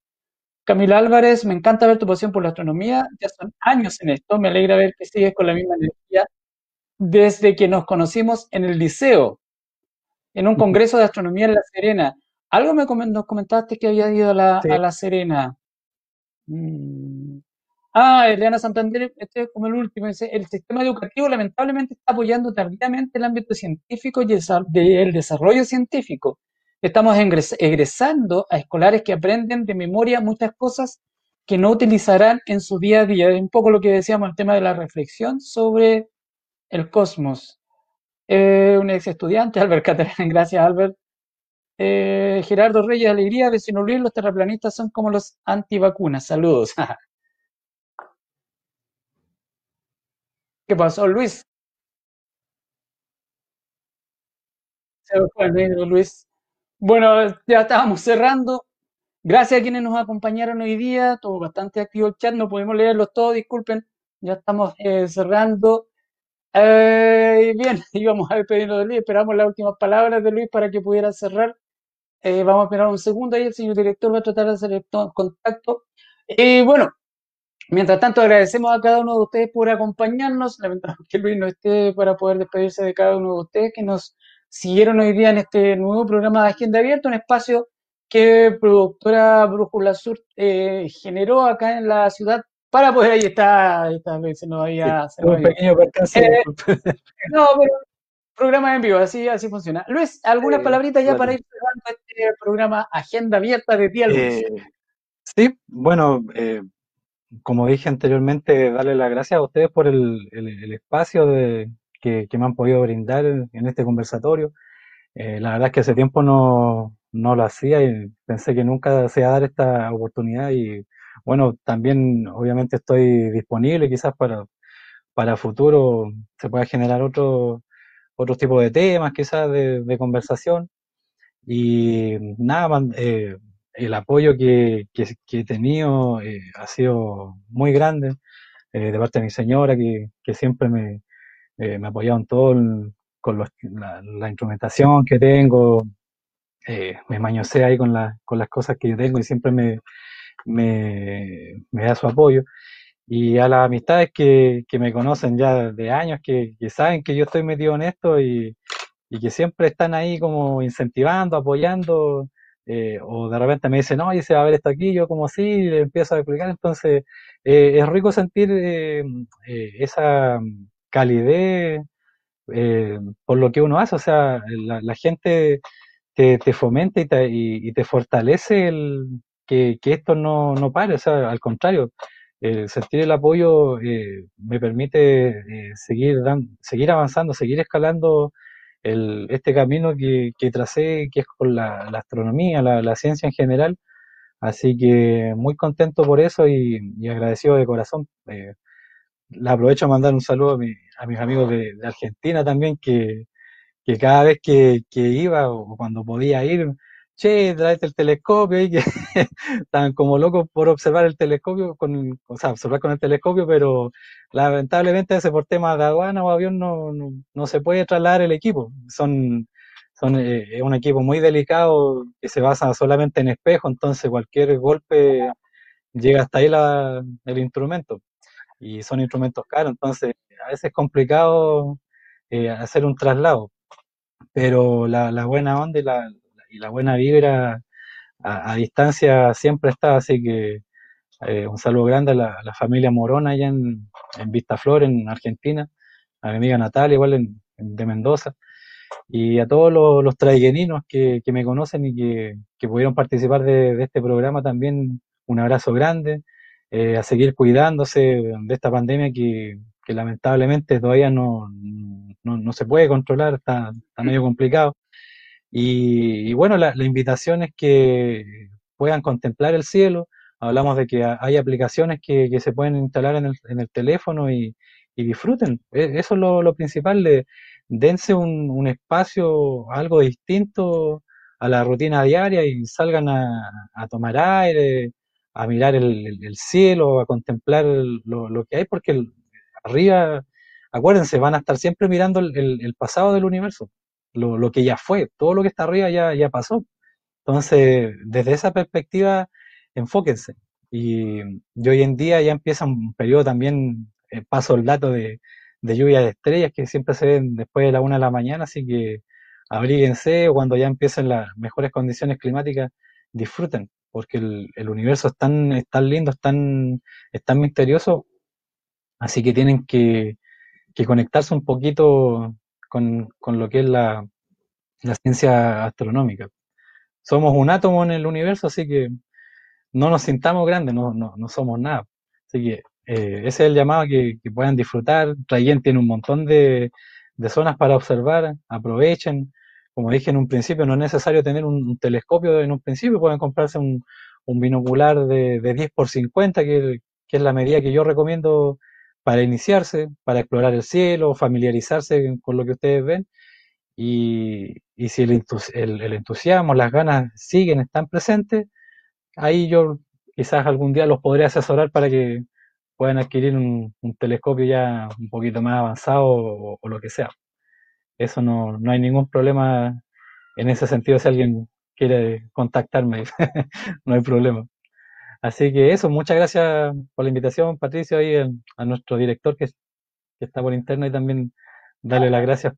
Camila Álvarez, me encanta ver tu pasión por la astronomía. Ya son años en esto. Me alegra ver que sigues con la misma energía desde que nos conocimos en el liceo. en un congreso de astronomía en La Serena. Algo me nos comentaste que había ido a La, a la Serena. Mm. Ah, Eliana Santander, este es como el último, dice, el sistema educativo lamentablemente está apoyando tardíamente el ámbito científico y el, desarrollo científico. Estamos egresando a escolares que aprenden de memoria muchas cosas que no utilizarán en su día a día. Es un poco lo que decíamos, el tema de la reflexión sobre el cosmos. Eh, un ex estudiante, Albert Catalán, gracias Albert. Eh, Gerardo Reyes, alegría, vecino Luis, los terraplanistas son como los antivacunas. Saludos. ¿Qué pasó, Luis? Luis. Bueno, ya estábamos cerrando. Gracias a quienes nos acompañaron hoy día. Todo bastante activo el chat, no podemos leerlos todos, disculpen. Ya estamos eh, cerrando. Eh, bien, íbamos a despedirnos de Luis. Esperamos las últimas palabras de Luis para que pudiera cerrar. Eh, vamos a esperar un segundo ahí. El señor director va a tratar de hacer el contacto. Y bueno, Mientras tanto, agradecemos a cada uno de ustedes por acompañarnos. Lamentamos que Luis no esté para poder despedirse de cada uno de ustedes que nos siguieron hoy día en este nuevo programa de Agenda Abierta, un espacio que productora Brújula Sur eh, generó acá en la ciudad para poder, ahí está, ahí está se nos había... un pequeño percance. Eh, no, pero programa en vivo, así, así funciona. Luis, ¿algunas palabritas ya para ir cerrando este programa Agenda Abierta de día eh, sí, bueno, como dije anteriormente, darle las gracias a ustedes por el, espacio de, que, me han podido brindar en, este conversatorio. Eh, la verdad es que hace tiempo no, lo hacía y pensé que nunca se iba a dar esta oportunidad y bueno, también obviamente estoy disponible quizás para, para futuro se pueda generar otro, otro tipo de temas quizás de, conversación y nada, eh, el apoyo que, he tenido eh, ha sido muy grande eh, de parte de mi señora, que, siempre me, eh, me ha apoyado en todo, con la, instrumentación que tengo, me mañosea ahí con, con las cosas que yo tengo y siempre me, me, da su apoyo. Y a las amistades que, me conocen ya de años, que, saben que yo estoy metido en esto y, y que siempre están ahí como incentivando, apoyando, eh, o de repente me dicen, y se va a ver esto aquí, yo como sí, le empiezo a explicar, entonces eh, es rico sentir eh, esa calidez por lo que uno hace, o sea, la, gente te, fomenta y te, y, te fortalece el, que, esto no, no pare, o sea, al contrario, sentir el apoyo me permite seguir, seguir avanzando, seguir escalando el, este camino que, que, tracé, que es con la, astronomía, la, ciencia en general. Así que muy contento por eso y, agradecido de corazón. Eh, la aprovecho a mandar un saludo a, a mis amigos de, Argentina también, que, que cada vez que, que, iba o cuando podía ir, che, tráete el telescopio y que estaban como locos por observar el telescopio, con, o sea, observar con el telescopio, pero lamentablemente ese por temas de aduana o avión no, no, se puede trasladar el equipo. Son, son eh, un equipo muy delicado que se basa solamente en espejo, entonces cualquier golpe llega hasta ahí la, el instrumento. Y son instrumentos caros, entonces a veces es complicado eh, hacer un traslado. Pero la, la buena onda y la, y la buena vibra a, distancia siempre está, así que eh, un saludo grande a la, familia Morona allá en, en Vistaflor, en Argentina, a mi amiga Natalia, igual en, de Mendoza, y a todos los, los que, me conocen y que, pudieron participar de, este programa también, un abrazo grande, eh, a seguir cuidándose de esta pandemia que, lamentablemente todavía no, no, se puede controlar, está, está medio complicado. Y, bueno, la, invitación es que puedan contemplar el cielo. Hablamos de que hay aplicaciones que, se pueden instalar en el, en el teléfono y, disfruten. E, eso es lo, principal, de, dense un, espacio, algo distinto a la rutina diaria y salgan a, tomar aire, a mirar el, cielo, a contemplar lo, que hay, porque arriba, acuérdense, van a estar siempre mirando el pasado del universo lo, lo, que ya fue, todo lo que está arriba ya, ya pasó. Entonces, desde esa perspectiva, enfóquense. Y, hoy en día ya empieza un periodo también, eh, paso el dato de, de lluvia de estrellas que siempre se ven después de la una de la mañana, así que abríguense cuando ya empiecen las mejores condiciones climáticas, disfruten, porque el, universo es tan, es tan lindo, es tan, es tan misterioso, así que tienen que, que conectarse un poquito con, con lo que es la, la ciencia astronómica. Somos un átomo en el universo, así que no nos sintamos grandes, no, no, no somos nada. Así que eh, ese es el llamado que, que puedan disfrutar. Trayen tiene un montón de, de, zonas para observar, aprovechen. Como dije en un principio, no es necesario tener un, telescopio en un principio, pueden comprarse un, un binocular de, de, 10 por 50, que, que, es la medida que yo recomiendo para iniciarse, para explorar el cielo, familiarizarse con lo que ustedes ven. Y, si el, el, entusiasmo, las ganas siguen, están presentes, ahí yo quizás algún día los podré asesorar para que puedan adquirir un, telescopio ya un poquito más avanzado o, lo que sea. Eso no, no, hay ningún problema en ese sentido si alguien quiere contactarme, no hay problema. Así que eso, muchas gracias por la invitación, Patricio, ahí a nuestro director que, está por internet y también darle las gracias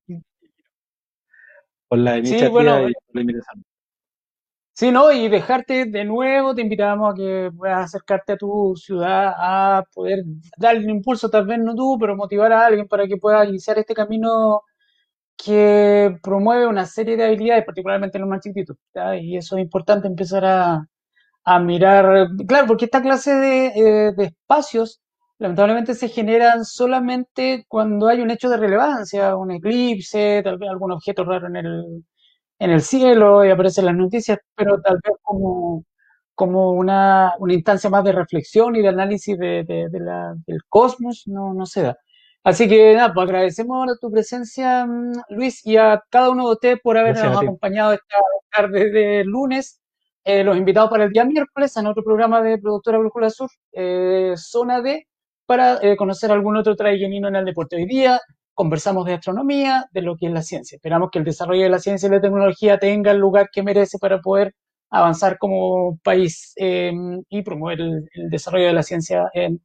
por la iniciativa y por la invitación. Sí, ¿no? Y dejarte de nuevo, te invitamos a que puedas acercarte a tu ciudad, a poder darle un impulso, tal vez no tú, pero motivar a alguien para que pueda iniciar este camino que promueve una serie de habilidades, particularmente en los más chiquitos. Y eso es importante empezar a, a mirar, claro, porque esta clase de, eh, de espacios lamentablemente se generan solamente cuando hay un hecho de relevancia, un eclipse, tal vez algún objeto raro en el, en el cielo y aparecen las noticias, pero tal vez como, como una, una instancia más de reflexión y de análisis de, de, la, del cosmos, no, no se da. Así que nada, pues agradecemos tu presencia, mm, Luis, y a cada uno de ustedes por habernos acompañado esta tarde de lunes. Eh, los invitados para el día miércoles en otro programa de Productora Brújula Sur, eh, Zona D, para eh, conocer algún otro traigenino en el deporte. Hoy día conversamos de astronomía, de lo que es la ciencia. Esperamos que el desarrollo de la ciencia y la tecnología tenga el lugar que merece para poder avanzar como país em, y promover el, desarrollo de la ciencia en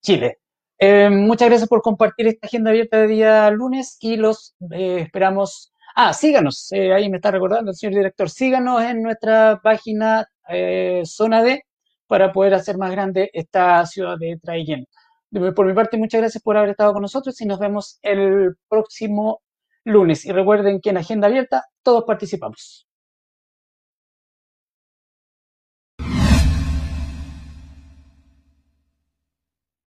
Chile. Em, muchas gracias por compartir esta agenda abierta de día lunes y los eh, esperamos. Ah, síganos, eh, ahí me está recordando el señor director, síganos en nuestra página eh, Zona D para poder hacer más grande esta ciudad de Traiguén. Por mi parte, muchas gracias por haber estado con nosotros y nos vemos el próximo lunes. Y recuerden que en Agenda Abierta todos participamos.